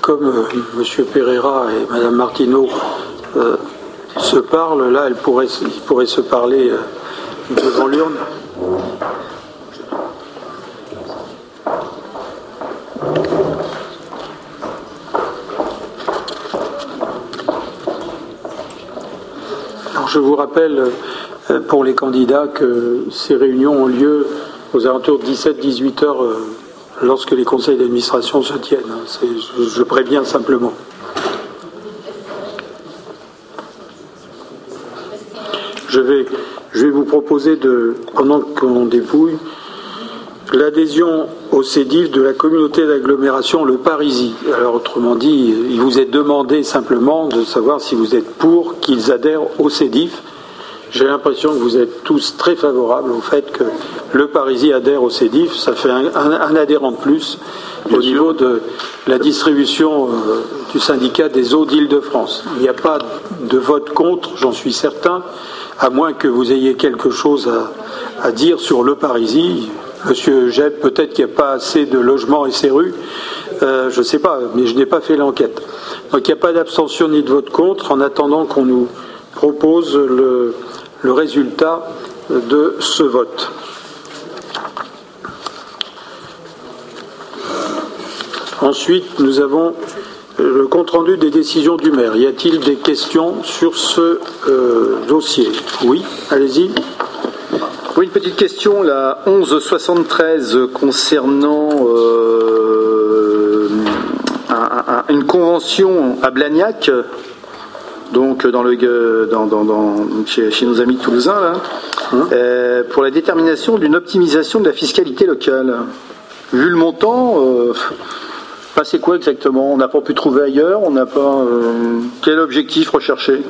comme euh, M. Pereira et Mme Martineau euh, se parlent, là, ils pourraient, se parler euh, devant l'urne. je vous rappelle pour les candidats que ces réunions ont lieu aux alentours de 17-18 heures lorsque les conseils d'administration se tiennent. Hein. Je, préviens simplement. Je vais, vous proposer de, pendant qu'on dépouille, l'adhésion au CEDIF de la communauté d'agglomération Le Parisis. Autrement dit, il vous est demandé simplement de savoir si vous êtes pour qu'ils adhèrent au CEDIF. J'ai l'impression que vous êtes tous très favorables au fait que le Parisis adhère au CEDIF. Ça fait un, adhérent de plus au niveau de la distribution euh, du syndicat des eaux d'Île-de-France. Il n'y a pas de vote contre, j'en suis certain, à moins que vous ayez quelque chose à, dire sur le Parisis. Monsieur Jeb, peut-être qu'il n'y a pas assez de logements et ces rues. Euh, je ne sais pas, mais je n'ai pas fait l'enquête. Donc il n'y a pas d'abstention ni de vote contre en attendant qu'on nous propose le, le résultat de ce vote. Ensuite, nous avons le compte-rendu des décisions du maire. Y a-t-il des questions sur ce euh, dossier? Oui, allez-y. Oui, une petite question, la 1173 concernant euh, une convention à Blagnac donc dans le, dans, dans, chez, nos amis toulousains, là, hein? euh, pour la détermination d'une optimisation de la fiscalité locale. Vu le montant, c'est quoi exactement? On n'a pas pu trouver ailleurs On n'a pas. Euh, quel objectif recherché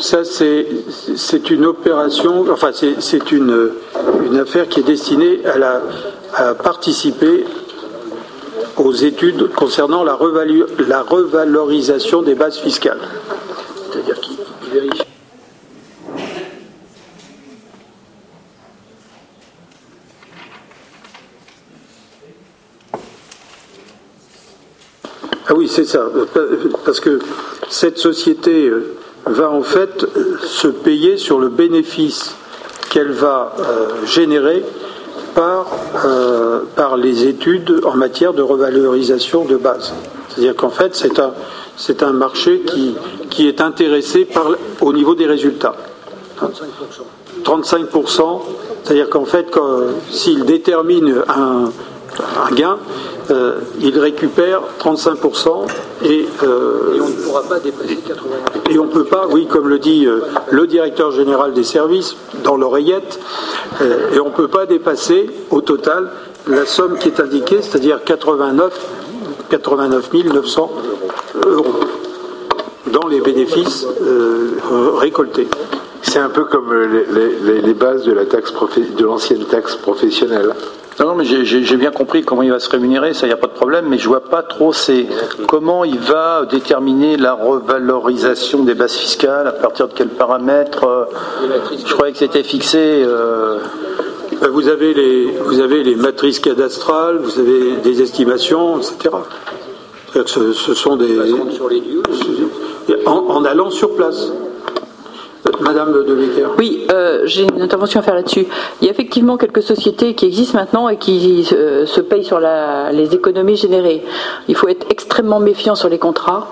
Ça, c'est une opération, enfin, c'est une, affaire qui est destinée à, participer aux études concernant la, la revalorisation des bases fiscales. C'est-à-dire qu'il vérifie. Ah oui, c'est ça. Parce que cette société euh, va en fait se payer sur le bénéfice qu'elle va euh, générer par, euh, par les études en matière de revalorisation de base. C'est-à-dire qu'en fait, c'est un, c'est un marché qui, qui est intéressé par, au niveau des résultats. 35%. 35%, c'est-à-dire qu'en fait, s'il détermine un, un gain, euh, il récupère 35% et, euh, et on ne pourra pas dépasser 80%. Et on ne peut pas, oui, comme le dit euh, le directeur général des services dans l'oreillette, et on ne peut pas dépasser au total la somme qui est indiquée, c'est-à-dire 89, 89 900 euros dans les bénéfices récoltés. C'est un peu comme les, les, bases de la taxe de l'ancienne taxe professionnelle. Non, mais j'ai bien compris comment il va se rémunérer, ça, il n'y a pas de problème, mais je vois pas trop c'est comment il va déterminer la revalorisation des bases fiscales, à partir de quels paramètres. Euh, je croyais que c'était fixé. Euh, ben, vous avez, les, vous avez les matrices cadastrales, vous avez des estimations, etc. Ce, ce sont des. en allant sur place. Madame De Oui, euh, j'ai une intervention à faire là-dessus. Il y a effectivement quelques sociétés qui existent maintenant et qui euh, se payent sur les économies générées. Il faut être extrêmement méfiant sur les contrats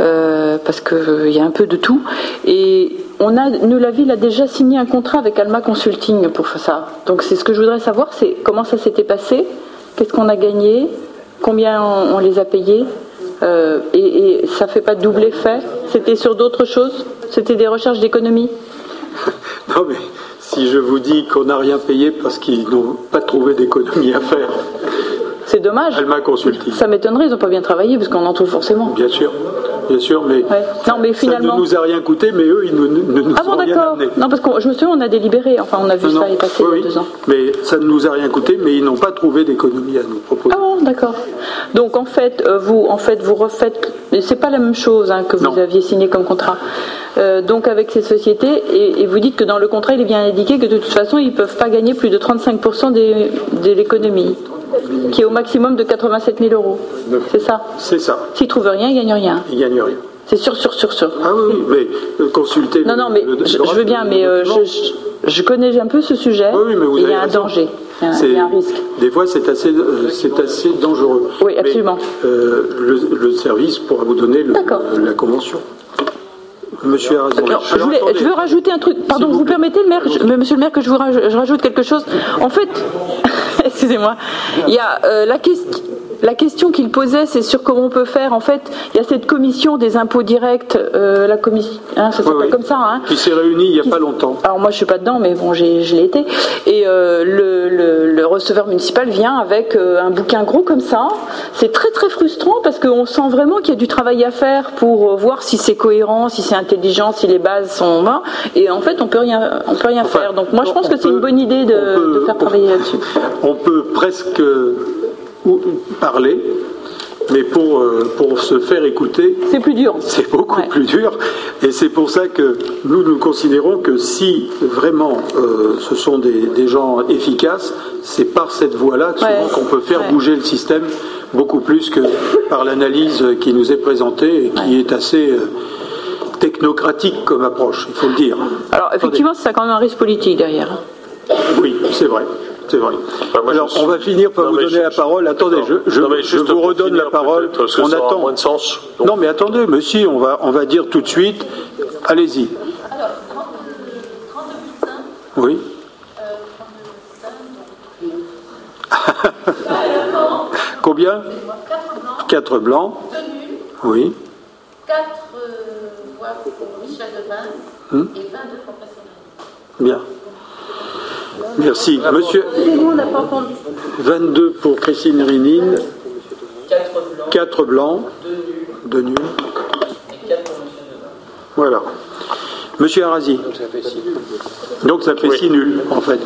euh, parce qu'il y a un peu de tout. Et on a, nous, la ville a déjà signé un contrat avec Alma Consulting pour ça. Donc c'est ce que je voudrais savoir, c'est comment ça s'était passé, qu'est-ce qu'on a gagné, combien on les a payés? Euh, et, ça fait pas de double effet? C'était sur d'autres choses? C'était des recherches d'économie? Non, mais si je vous dis qu'on n'a rien payé parce qu'ils n'ont pas trouvé d'économie à faire. C'est dommage. Elle m'a consulté. Ça m'étonnerait, ils n'ont pas bien travaillé parce qu'on en trouve forcément. Bien sûr. Bien sûr, mais, non, mais finalement... ça ne nous a rien coûté, mais eux, ils ne, nous ah bon, ont rien amené. Non, parce que je me souviens, on a délibéré, enfin, on a vu ça il passé il y a deux ans. Mais ça ne nous a rien coûté, mais ils n'ont pas trouvé d'économie à nous proposer. Ah bon, d'accord. Donc en fait, euh, vous, en fait, vous refaites, c'est pas la même chose hein, que vous aviez signé comme contrat. Euh, donc avec ces sociétés, et, vous dites que dans le contrat, il est bien indiqué que de toute façon, ils ne peuvent pas gagner plus de 35% de l'économie qui est au maximum de 87 000 euros. C'est ça C'est ça. S'ils trouvent rien, ils gagnent rien. Ils gagnent rien. C'est sûr, sûr, sûr, sûr. Ah oui, mais euh, consultez. Non, non, mais je, veux bien, mais euh, je, connais un peu ce sujet. Oui, mais vous il y a un danger. Il y a un risque. Des fois, c'est assez, euh, c'est assez dangereux. Oui, absolument. le, service pourra vous donner la convention. Monsieur je, je, veux rajouter un truc. Pardon, vous, permettez, le maire, monsieur le maire, que je, vous je rajoute quelque chose. En fait, excusez-moi, il y a la question la question qu'il posait, c'est sur comment on peut faire. En fait, il y a cette commission des impôts directs, euh, la commission, hein, ça s'appelle comme ça, hein, qui s'est réunie il n'y a pas longtemps. Alors moi, je suis pas dedans, mais bon, je l'ai été. Et euh, le, receveur municipal vient avec euh, un bouquin gros comme ça. C'est très très frustrant parce qu'on sent vraiment qu'il y a du travail à faire pour voir si c'est cohérent, si c'est intelligent, si les bases sont là. Et en fait, on peut rien, on peut rien faire. Donc moi, je pense que c'est une bonne idée de, de faire travailler là-dessus. On peut presque parler, mais pour, euh, pour se faire écouter, c'est plus dur. C'est beaucoup plus dur. Et c'est pour ça que nous, nous considérons que si vraiment euh, ce sont des, gens efficaces, c'est par cette voie-là qu'on peut faire bouger le système beaucoup plus que par l'analyse qui nous est présentée et qui est assez euh, technocratique comme approche, il faut le dire. Alors effectivement, ça a quand même un risque politique derrière. Oui, c'est vrai. C'est vrai. Alors, on va finir par vous donner la parole. Attendez, je, vous redonne la parole. on attend. Moins de sens, non, mais attendez, monsieur, on va, on va dire tout de suite. Allez-y. Oui. Combien Quatre blancs. Oui. Quatre voix pour Michel Devin hmm. et 22 professionnels. Bien. Merci. Monsieur. 22 pour Christine Rinine. 4 blancs. 2 nuls. Voilà. Monsieur Arasi. Donc ça fait 6 nuls, en fait.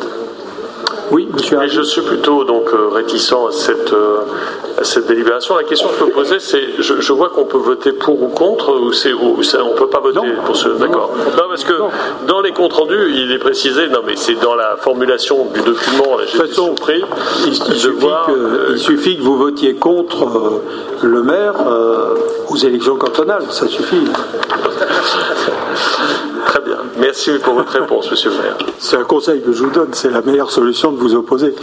Oui, monsieur. Mais je suis plutôt donc euh, réticent à cette, euh, à cette délibération. La question que je peux poser, c'est je, vois qu'on peut voter pour ou contre, ou, c'est, ou on ne peut pas voter pour ce. D'accord. Non, parce que dans les comptes rendus, il est précisé, non, mais c'est dans la formulation du document, j'ai été surpris il, suffit que, il suffit que vous votiez contre euh, le maire aux élections cantonales, ça suffit. Très bien. Merci pour votre réponse, monsieur le maire. C'est un conseil que je vous donne, c'est la meilleure solution de vous opposer.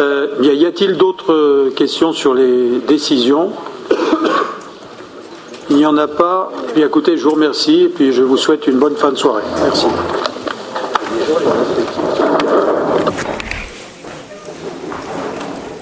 Euh, y a-t-il d'autres questions sur les décisions? Il n'y en a pas. Bien écoutez, je vous remercie et puis je vous souhaite une bonne fin de soirée. Merci.